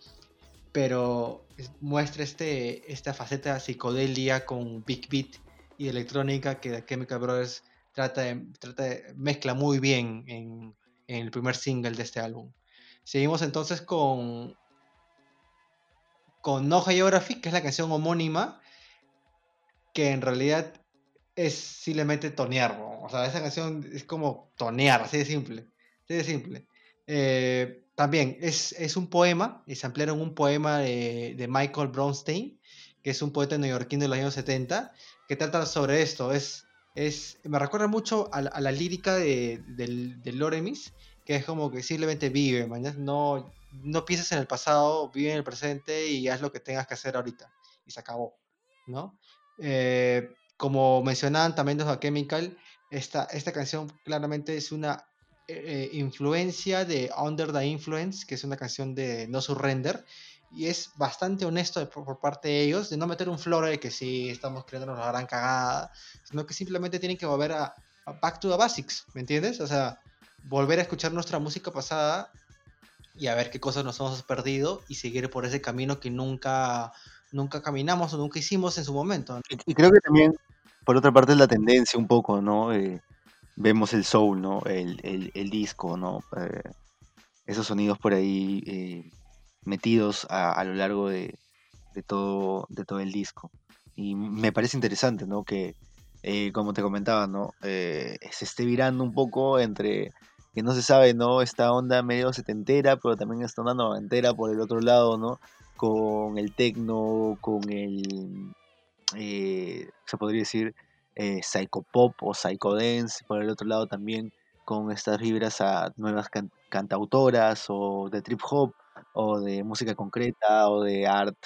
pero es- muestra este, esta faceta psicodelia con Big Beat y electrónica que The Chemical Brothers trata de, trata de- mezcla muy bien en, en el primer single de este álbum. Seguimos entonces con, con No Geography, que es la canción homónima, que en realidad es simplemente tonear, ¿no? O sea, esa canción es como tonear, así de simple. Así de simple. Eh, también es, es un poema, y se ampliaron un poema de, de Michael Bronstein, que es un poeta neoyorquino de los años 70, que trata sobre esto. Es, es, me recuerda mucho a, la- a la lírica de, del, del Loremis, que es como que simplemente vive, mañana no, no pienses en el pasado, vive en el presente y haz lo que tengas que hacer ahorita. Y se acabó, ¿no? Eh, como mencionaban también los Chemical, esta, esta canción claramente es una eh, eh, influencia de Under the Influence, que es una canción de No Surrender, y es bastante honesto de- por, por parte de ellos de no meter un floro de que sí, estamos creándonos la gran cagada, sino que simplemente tienen que volver a, a back to the basics, ¿me entiendes? O sea, volver a escuchar nuestra música pasada y a ver qué cosas nos hemos perdido y seguir por ese camino que nunca, nunca caminamos o nunca hicimos en su momento. y creo que también, por otra parte, es la tendencia un poco, ¿no? Eh, vemos el soul, ¿no? El, el, disco, ¿no? Eh, esos sonidos por ahí eh, metidos a, a lo largo de, de todo, de todo el disco. Y me parece interesante, ¿no? Que, eh, como te comentaba, ¿no? Se esté virando un poco entre que no se sabe, ¿no? Esta onda medio setentera, pero también esta onda noventera por el otro lado, ¿no? Con el techno, con el, eh, se podría decir, eh, psychopop o psychodance, por el otro lado también con estas vibras a nuevas can- cantautoras o de trip hop o de música concreta o de art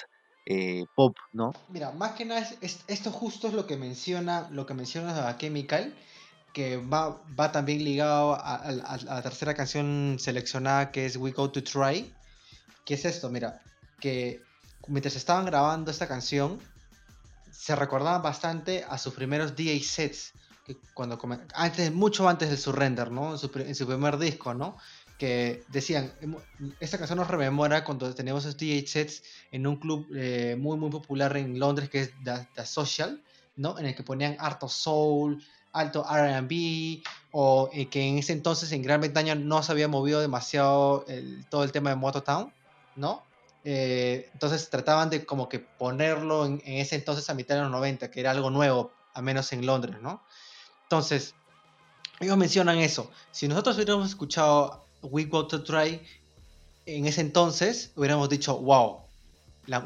eh, pop, ¿no? Mira, más que nada, es, es- esto justo es lo que menciona, lo que menciona a Chemical, que va, va también ligado a, a- la tercera canción seleccionada que es We Go to Try. ¿Qué es esto? Mira, que mientras estaban grabando esta canción, se recordaban bastante a sus primeros DJ sets, que cuando antes, mucho antes del Surrender, ¿no? En su, en su primer disco, ¿no? Que decían, "Hemo- esta canción nos rememora cuando teníamos esos DJ sets en un club eh, muy muy popular en Londres que es The, Social, ¿no? En el que ponían harto soul, alto R&B, o eh, que en ese entonces en Gran Bretaña no se había movido demasiado el- todo el tema de Motown, ¿no? Eh, entonces trataban de como que ponerlo en, ese entonces a mitad de los 90, que era algo nuevo, a menos en Londres, ¿no? Entonces, ellos mencionan eso. Si nosotros hubiéramos escuchado We Go to Try en ese entonces, hubiéramos dicho, wow,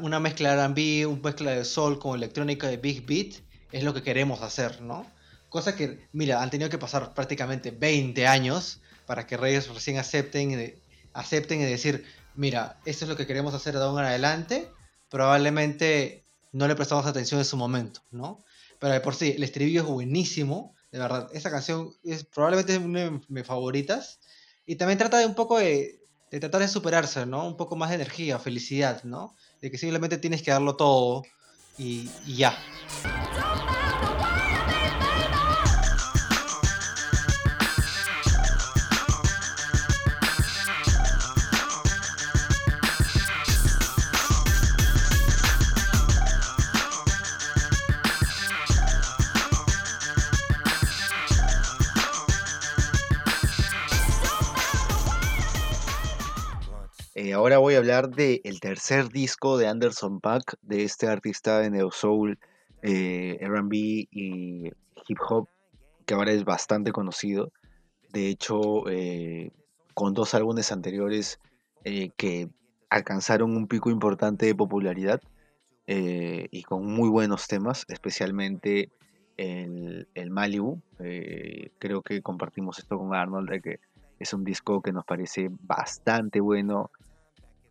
una mezcla de R&B, una mezcla de soul con electrónica de Big Beat, es lo que queremos hacer, ¿no? Cosa que, mira, han tenido que pasar prácticamente 20 años para que Reyes recién acepten, de- acepten y decir, mira, esto es lo que queremos hacer de ahora en adelante, probablemente no le prestamos atención en su momento, ¿no? Pero de por sí, el estribillo es buenísimo, De verdad, esta canción es probablemente una de mis favoritas. Y también trata de un poco de, de tratar de superarse, ¿no? Un poco más de energía, felicidad, ¿no? De que simplemente tienes que darlo todo y, y ya. Ahora voy a hablar del tercer disco de Anderson Paak, de este artista de Neo Soul, eh, RB y hip hop, que ahora es bastante conocido. De hecho, eh, con dos álbumes anteriores eh, que alcanzaron un pico importante de popularidad y con muy buenos temas, especialmente el, el Malibu. Creo que compartimos esto con Arnold, de que es un disco que nos parece bastante bueno,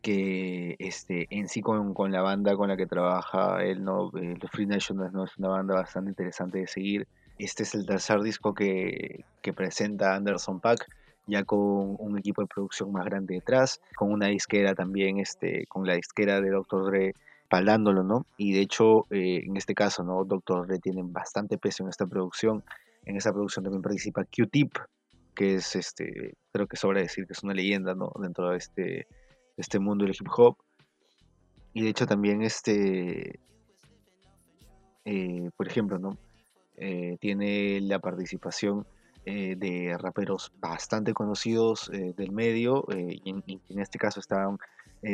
que este, en sí con, con la banda con la que trabaja él, ¿no? Eh, los Free Nationals, ¿no? es una banda bastante interesante de seguir. Este es el tercer disco que, que presenta Anderson Paak, ya con un equipo de producción más grande detrás, con una disquera también, este, con la disquera de Dr. Dre respaldándolo, ¿no? Y de hecho, eh, en este caso, ¿no? Dr. Dre tiene bastante peso en esta producción. En esta producción también participa Q-Tip, que es, este, creo que sobra decir que es una leyenda, ¿no? Dentro de este, este mundo del hip hop. Y de hecho también, este, eh, por ejemplo, ¿no? Eh, tiene la participación eh, de raperos bastante conocidos del medio, y en, en este caso están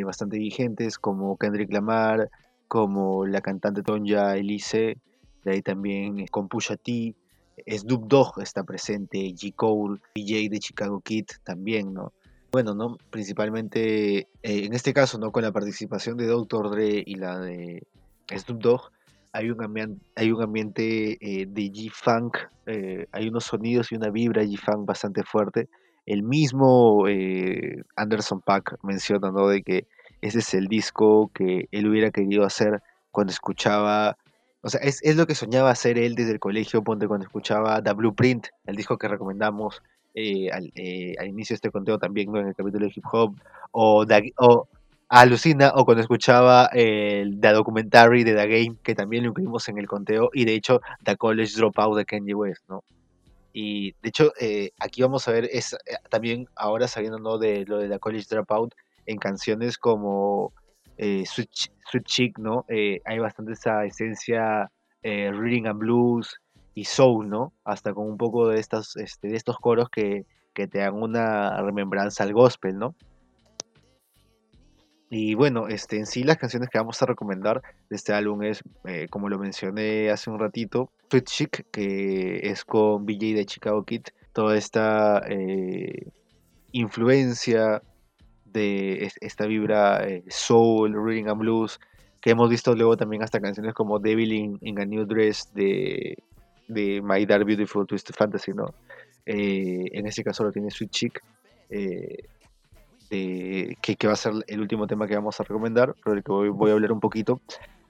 bastante vigentes, como Kendrick Lamar, como la cantante Tonja Elise, de ahí también con Pusha T, Snoop Dogg está presente, G. Cole, DJ de Chicago Kid también, ¿no? Bueno, ¿no? Principalmente, eh, en este caso, ¿no? Con la participación de Dr. Dre y la de Snoop Dogg, hay un, ambiente, hay un ambiente eh, de G-Funk, eh, hay unos sonidos y una vibra G-Funk bastante fuerte. El mismo eh, Anderson Paak menciona, ¿no? De que ese es el disco que él hubiera querido hacer cuando escuchaba, o sea, es, es lo que soñaba hacer él desde el colegio, ponte cuando escuchaba The Blueprint, el disco que recomendamos eh, al, eh, al inicio de este conteo también. En el capítulo de hip hop, o, The- Alucina, o cuando escuchaba el The Documentary de The Game, que también lo incluimos en el conteo, y de hecho The College Dropout de Kanye West, ¿no? Y de hecho, eh, aquí vamos a ver es, también ahora sabiendo ¿no? de lo de la College Dropout en canciones como Sweet, Sweet Chick, ¿no? Hay bastante esa esencia Reading and Blues y Soul, ¿no? Hasta con un poco de, estas, este, de estos coros que, que te dan una remembranza al gospel, ¿no? Y bueno, este, en sí las canciones que vamos a recomendar de este álbum es, eh, como lo mencioné hace un ratito, Sweet Chick, que es con BJ de Chicago Kid, toda esta eh, influencia de es- esta vibra eh, soul, rhythm and blues, que hemos visto luego también hasta canciones como Devil in a New Dress de, de My Dark Beautiful Twisted Fantasy, ¿no? Eh, en este caso lo tiene Sweet Chick. eh, de- que, que va a ser el último tema que vamos a recomendar, pero del que voy, voy a hablar un poquito.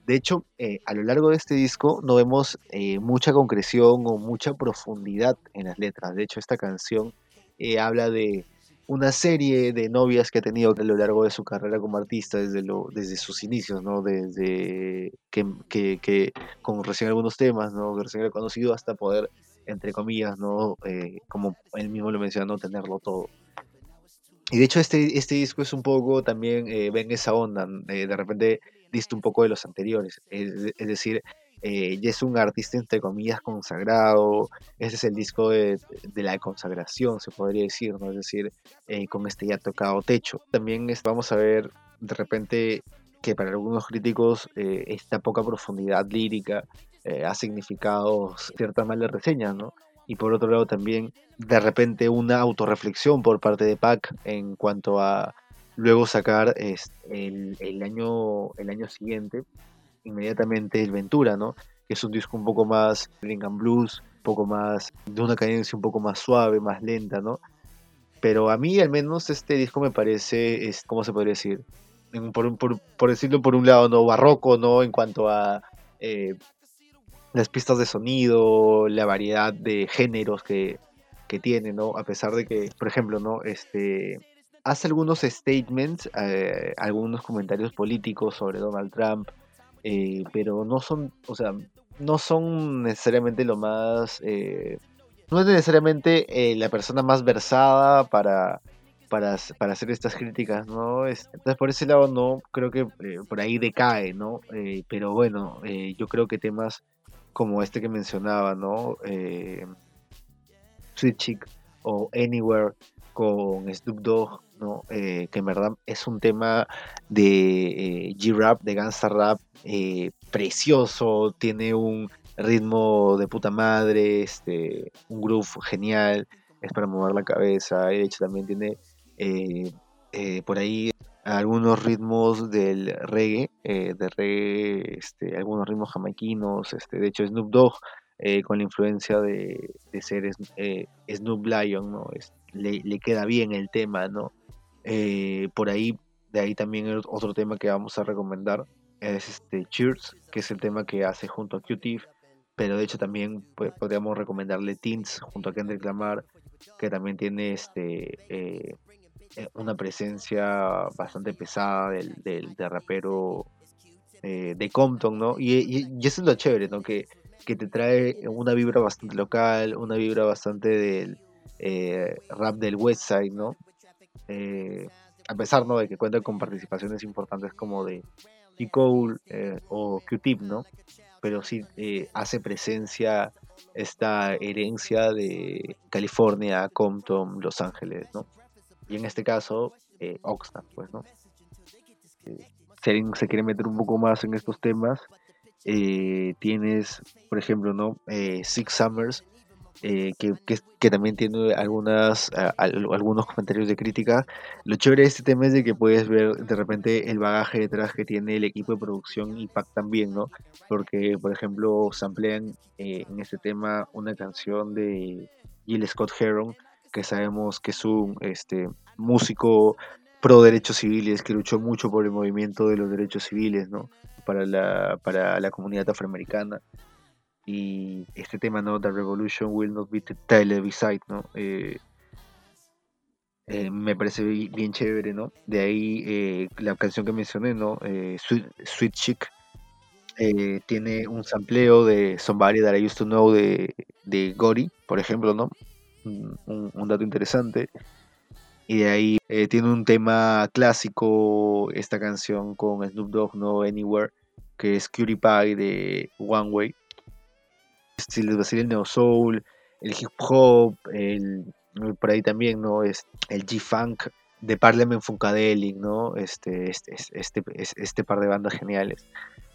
De hecho, eh, a lo largo de este disco no vemos eh, mucha concreción o mucha profundidad en las letras. De hecho, esta canción eh, habla de una serie de novias que ha tenido a lo largo de su carrera como artista desde, lo, desde sus inicios, ¿no? Desde que, que, que con recién algunos temas, ¿no? Que recién era conocido hasta poder, entre comillas, ¿no? Eh, como él mismo lo mencionó, tenerlo todo. Y de hecho este, este disco es un poco también, eh, ven esa onda, eh, de repente dista un poco de los anteriores, es, es decir, eh, ya es un artista entre comillas consagrado, este es el disco de, la consagración, se podría decir, ¿no? es decir, eh, con este ya tocado techo. También vamos a ver de repente que para algunos críticos eh, esta poca profundidad lírica eh, ha significado ciertas malas reseñas, ¿no? y por otro lado también de repente una autorreflexión por parte de Pac en cuanto a luego sacar es- el, el año el año siguiente inmediatamente el Ventura, ¿no? Que es un disco un poco más and blues, un poco más de una cadencia un poco más suave, más lenta, ¿no? Pero a mí al menos este disco me parece, es, ¿cómo se podría decir? Por, por decirlo por un lado, ¿no? Barroco, ¿no? En cuanto a eh, las pistas de sonido, la variedad de géneros que, que tiene, ¿no? A pesar de que, por ejemplo, ¿no? Este, hace algunos statements, eh, algunos comentarios políticos sobre Donald Trump, eh, pero no son, o sea, no son necesariamente lo más, eh, no es necesariamente eh, la persona más versada para, para, para hacer estas críticas, ¿no? Es- Entonces, por ese lado, no, creo que por ahí decae, ¿no? Pero bueno, yo creo que temas como este que mencionaba, ¿no? Sweet Chick o Anywhere con Snoop Dogg, ¿no? Eh, que en verdad es un tema de eh, G-Rap, de Gangsta Rap, eh, precioso, tiene un ritmo de puta madre, este, un groove genial, es para mover la cabeza, de hecho también tiene eh, eh, por ahí algunos ritmos del reggae, de reggae, este, algunos ritmos jamaiquinos, este, de hecho Snoop Dogg con la influencia de, de ser Sn- Snoop Lion, ¿no? Le, le queda bien el tema, ¿no? Eh, por ahí, de ahí también otro tema que vamos a recomendar es este Cheers, que es el tema que hace junto a Q-Tip, pero de hecho también podríamos recomendarle Teens junto a Kendrick Lamar, que también tiene este eh, eh, una presencia bastante pesada del, del, rapero eh, de Compton, ¿no? Y, eso es lo chévere, ¿no? Que, que te trae una vibra bastante local, una vibra bastante del rap del West Side, ¿no? Eh, a pesar. De que cuenta con participaciones importantes como de J. Cole eh, o Q-Tip, ¿no? Pero sí eh, hace presencia esta herencia de California, Compton, Los Ángeles, ¿no? Y en este caso, Oxnard, pues, ¿no? Si alguien se quiere meter un poco más en estos temas, tienes, por ejemplo, ¿no? Six Summers, eh, que, que- que también tiene algunas, a- algunos comentarios de crítica. Lo chévere de este tema es de que puedes ver de repente el bagaje detrás que tiene el equipo de producción y Pac también, ¿no? Porque, por ejemplo, samplean eh, en este tema una canción de Gil Scott Heron, que sabemos que es un este, músico pro derechos civiles, que luchó mucho por el movimiento de los derechos civiles, ¿no? Para la, para la comunidad afroamericana y este tema, ¿no? The Revolution will not be televised, ¿no? Eh, eh, me parece bi- bien chévere, ¿no? De ahí eh, la canción que mencioné, ¿no? Sweet, Sweet Chick tiene un sampleo de Somebody That I Used to Know de, de por ejemplo, ¿no? Un, un- un dato interesante. Y de ahí tiene un tema clásico, esta canción con Snoop Dogg, ¿no? Anywhere, que es Cutie Pie de One Way estilo de Brasil, el neo soul, el hip hop, el, por ahí también, ¿no? Es el G-Funk de Parliament Funkadelic, ¿no? Este, este, este, este, este par de bandas geniales.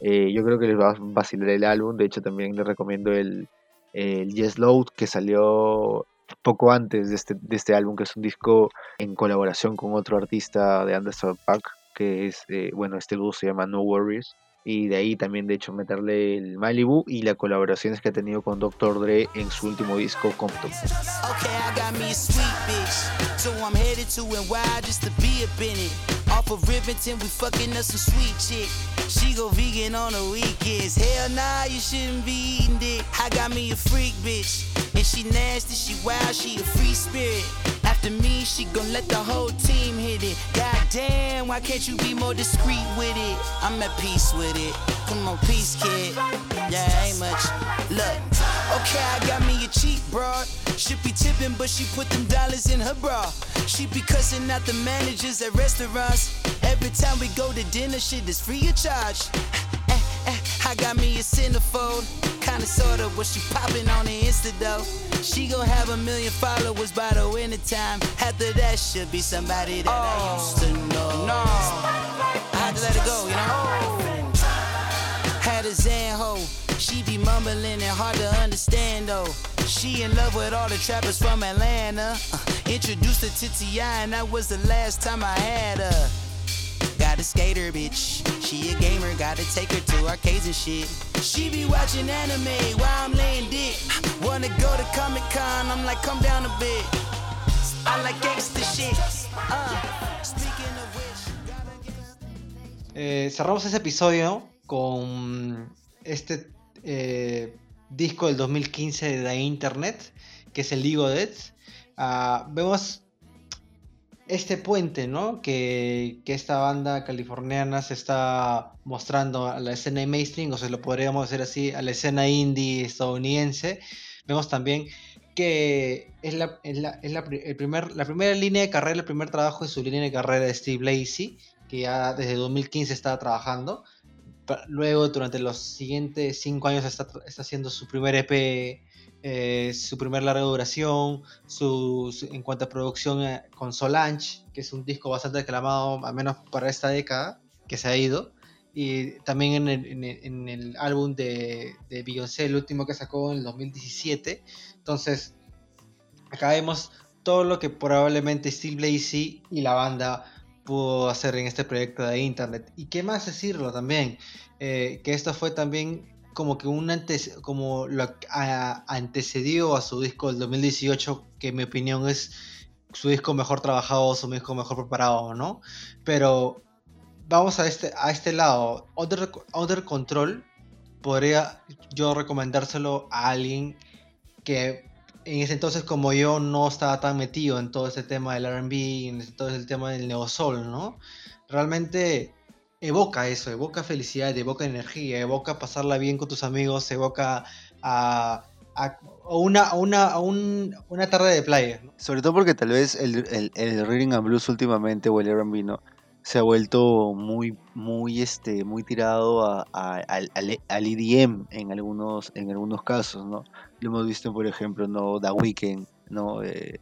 Eh, yo creo que les va a vacilar el álbum, de hecho también les recomiendo el, el Yes Load que salió poco antes de este, de este álbum, que es un disco en colaboración con otro artista de Anderson Pack, que es, eh, bueno, este dúo se llama No Worries y de ahí también de hecho meterle el Malibu y las colaboraciones que ha tenido con Dr. Dre en su último disco Compton. Okay, I got me a sweet bitch. So I'm headed to NY just to be up in it. Off of Rivington, we fucking up some sweet chick. She go vegan on the weekends. Hell nah, you shouldn't be eating dick. I got me a freak bitch. And she nasty, she wild, she a free spirit. After me, she gon' let the whole team hit it. God damn, why can't you be more discreet with it? I'm at peace with it. Come on, peace, kid. Yeah, ain't much. Look, okay, I got me a cheap broad. Should be tipping, but she put them dollars in her bra. She be cussing out the managers at restaurants. Every time we go to dinner, shit is free of charge. I got me a centerfold. Kinda sorta what she popping on the Insta though. She gon' have a million followers by the winter time. After that, should be somebody that I used to know. No, I had to let it go, you know. Had a Zan hoe. She be mumbling and hard to understand though. She in love with all the trappers from Atlanta. Uh, introduced her to T.I. and that was the last time I had her. Skater bitch. She a gamer, gotta take her to arcades and shit. She be watching anime while I'm laying dick. Wanna go to Comic Con, I'm like, come down a bit. I like gangster shit. Uh, speaking of which, Eh, cerramos ese episodio con este eh, disco del 2015 de Internet, que es el League of Deads, ah, vemos este puente, ¿no? Que, que esta banda californiana se está mostrando a la escena mainstream, o se lo podríamos decir así, a la escena indie estadounidense. Vemos también que es la, es la- es la el primer, la primera línea de carrera, el primer trabajo de su línea de carrera de Steve Lacy, que ya desde 2015 estaba trabajando. Luego, durante los siguientes cinco años, está, está haciendo su primer EP, eh, su primer larga duración, en cuanto a producción eh, con Solange, que es un disco bastante aclamado, al menos para esta década, que se ha ido. Y también en el, álbum de, Beyoncé, el último que sacó en el 2017. Entonces, acá vemos todo lo que probablemente Steve Lacy y la banda pudo hacer en este proyecto de internet. Y qué más decirlo también, eh, que esto fue también como que un antes, como lo a- antecedió a su disco del 2018, que en mi opinión es su disco mejor trabajado, su disco mejor preparado, ¿no? Pero vamos a este, a este lado, Under, Under Control, podría yo recomendárselo a alguien que en ese entonces como yo no estaba tan metido en todo ese tema del R&B, en todo el tema del neosol, ¿no? Realmente evoca eso, evoca felicidad, evoca energía, evoca pasarla bien con tus amigos, evoca a, a- una, a una, una tarde de playa. Sobre todo porque tal vez el, el, el Rhythm and Blues últimamente o el R&B ¿no? se ha vuelto muy muy este muy tirado a, a- al, al- EDM en algunos en algunos casos, ¿no? Lo hemos visto por ejemplo, no The Weeknd, ¿no? Eh,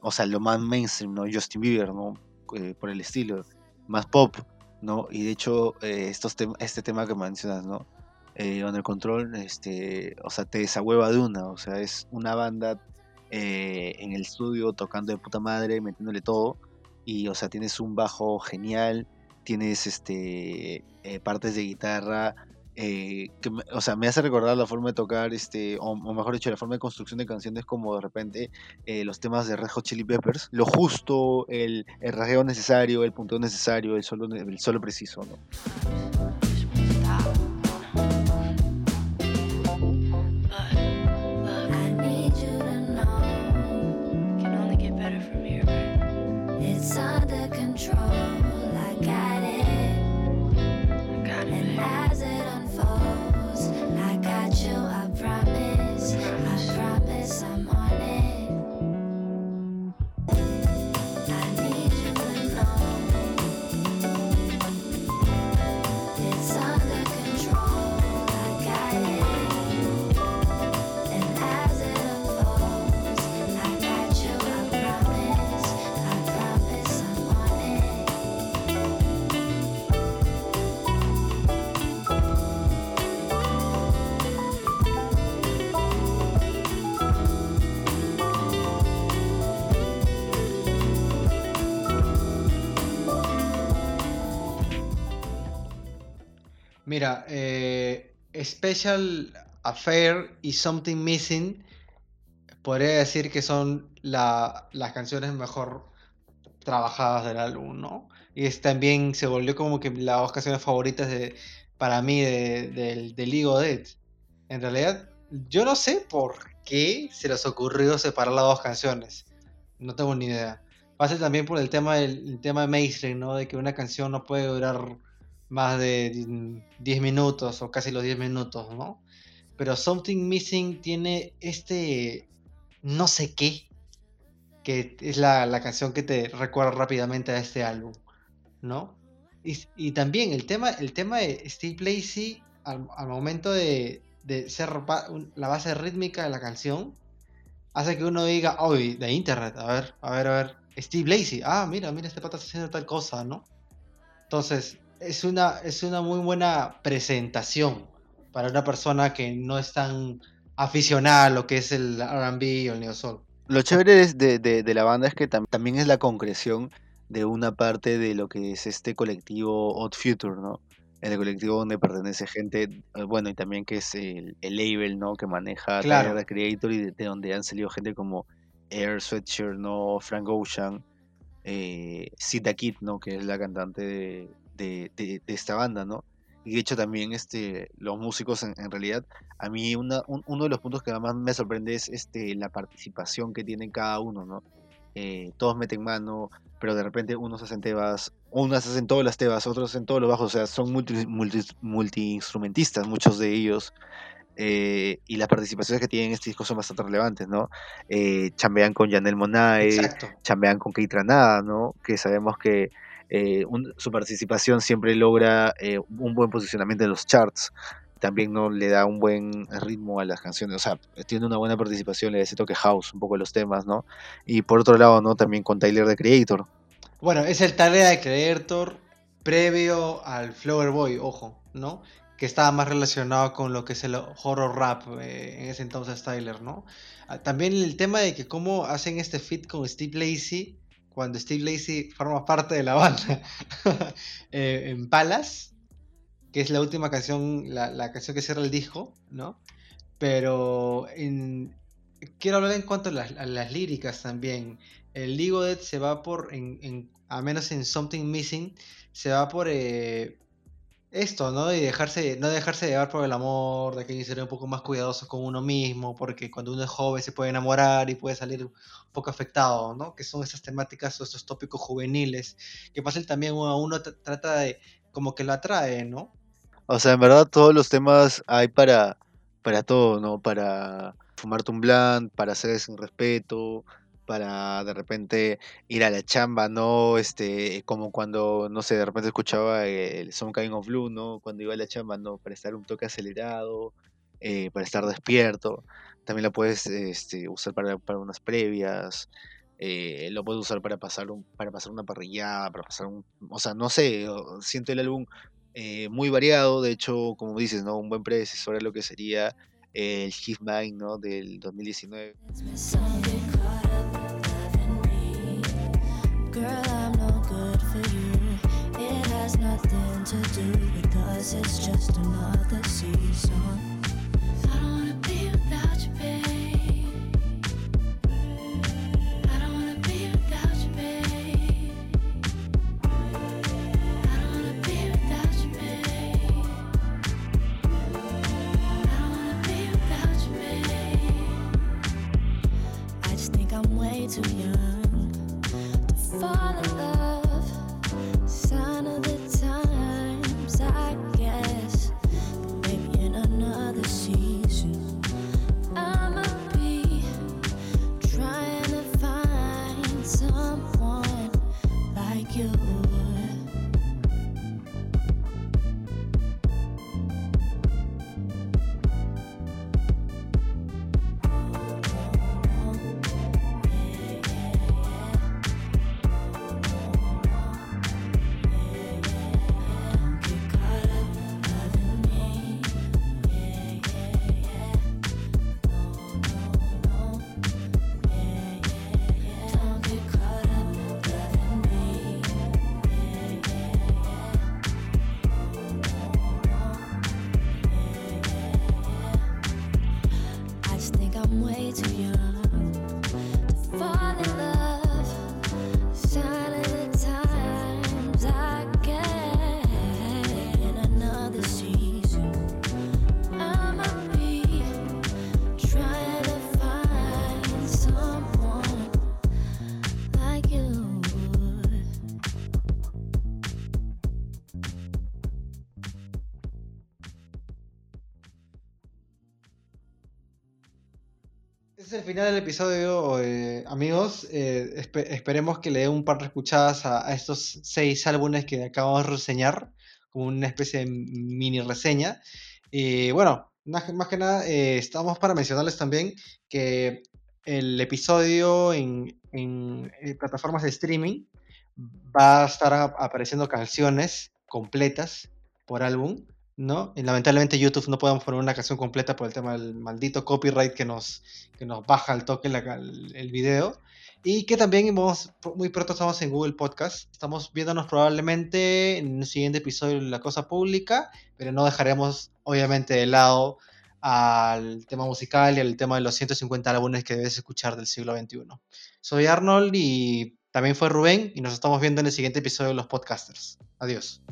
o sea, lo más mainstream, ¿no? Justin Bieber, ¿no? Eh, por el estilo, más pop, ¿no? Y de hecho eh, estos tem- este tema que mencionas, ¿no? Eh, Under Control, este, o sea, te desahueva de una, o sea, es una banda eh, en el estudio tocando de puta madre, metiéndole todo. Y, o sea, tienes un bajo genial, tienes este eh, partes de guitarra. Eh, que o sea, me hace recordar la forma de tocar, este, o, o mejor dicho, la forma de construcción de canciones como de repente eh, los temas de Red Hot Chili Peppers. Lo justo, el, el rasgueo necesario, el punteo necesario, el solo, el solo preciso, ¿no? Mira, eh, Special Affair y Something Missing podría decir que son la- las canciones mejor trabajadas del álbum, ¿no? Y también se volvió como que las dos canciones favoritas de, para mí de, del de League of Death. En realidad, yo no sé por qué se les ocurrió separar las dos canciones. No tengo ni idea. Pasa también por el tema del el tema de mainstream, ¿no? De que una canción no puede durar más de 10 minutos o casi los 10 minutos, ¿no? Pero Something Missing tiene este no sé qué, que es la, la canción que te recuerda rápidamente a este álbum, ¿no? Y, y también el tema, el tema de Steve Lacy al, al momento de, de ser la base rítmica de la canción, hace que uno diga, hoy de internet, a ver, a ver, a ver, Steve Lacy, ah, mira, mira, este pata está haciendo tal cosa, ¿no? Entonces, es una, es una muy buena presentación para una persona que no es tan aficionada a lo que es el RB o el neosoul. Lo chévere de, de- de la banda es que tam- también es la concreción de una parte de lo que es este colectivo Odd Future, ¿no? El colectivo donde pertenece gente, eh, bueno, y también que es el, el label, ¿no? Que maneja Claro. Tyler, Creator y de, de donde han salido gente como Air Sweatshirt, ¿no? Frank Ocean, eh, Sid the Kid, ¿no? Que es la cantante de, de- de- de esta banda, ¿no? y de hecho también este, los músicos en, en realidad, a mí una, un- uno de los puntos que más me sorprende es este, la participación que tiene cada uno, ¿no? Eh, todos meten mano, pero de repente unos hacen tebas, unos hacen todas las tebas, otros hacen todos los bajos, o sea, son multi, multi, multi-instrumentistas muchos de ellos. Eh, y las participaciones que tienen en este disco son bastante relevantes, ¿no? Eh, chambean con Janelle Monae, Exacto. chambean con Kate Ranada, ¿no? Que sabemos que eh, un- su participación siempre logra un buen posicionamiento en los charts. También no le da un buen ritmo a las canciones, o sea, tiene una buena participación, le da ese toque house un poco a los temas, ¿no? Y por otro lado, ¿no? También con Tyler the Creator. Bueno, es el tarea de Creator previo al Flower Boy, ojo, ¿no? Que estaba más relacionado con lo que es el horror rap eh, en ese entonces Tyler, ¿no? Ah, También el tema de que cómo hacen este fit con Steve Lacy cuando Steve Lacy forma parte de la banda eh, en Palace, que es la última canción, la, canción que cierra el disco, ¿no? Pero quiero hablar en cuanto a las, líricas también. El Ligodet se va por, en- a menos en Something Missing, se va por eh, esto, ¿no? Y dejarse, no dejarse llevar por el amor, de que ser un poco más cuidadoso con uno mismo, porque cuando uno es joven se puede enamorar y puede salir un poco afectado, ¿no? Que son esas temáticas o estos tópicos juveniles, que fácil también uno, uno tra- trata de, como que lo atrae, ¿no? O sea, en verdad todos los temas hay para, para todo, ¿no? Para fumarte un blunt, para hacer sin respeto, para de repente ir a la chamba, ¿no? Este, como cuando, no sé, de repente escuchaba el Some Kind of Blue, ¿no? Cuando iba a la chamba, ¿no? Para estar un toque acelerado, eh, para estar despierto. También lo puedes este, usar para, para unas previas. eh, lo puedes usar para pasar un, para pasar una parrillada, para pasar un, o sea, no sé, siento el álbum eh, muy variado, de hecho, como dices, ¿no? Un buen predecesor a lo que sería el Shift Mind, ¿no? Del 2019. Nothing to do us, it's just another season. Final del episodio, eh, amigos. Eh, espe- esperemos que le dé un par de escuchadas a, a estos seis álbumes que acabamos de reseñar, como una especie de mini reseña. Y bueno, más, que- nada, eh, estamos para mencionarles también que el episodio en, en, eh, plataformas de streaming va a estar apareciendo canciones completas por álbum. ¿No? Y lamentablemente YouTube no podemos poner una canción completa por el tema del maldito copyright que nos, que nos baja al toque la- el, el video. Y que también vamos, muy pronto estamos en Google Podcast. Estamos viéndonos probablemente en un siguiente episodio de La Cosa Pública, pero no dejaremos obviamente de lado al tema musical y al tema de los 150 álbumes que debes escuchar del siglo XXI. Soy Arnold y también fue Rubén y nos estamos viendo en el siguiente episodio de Los Podcasters. Adiós.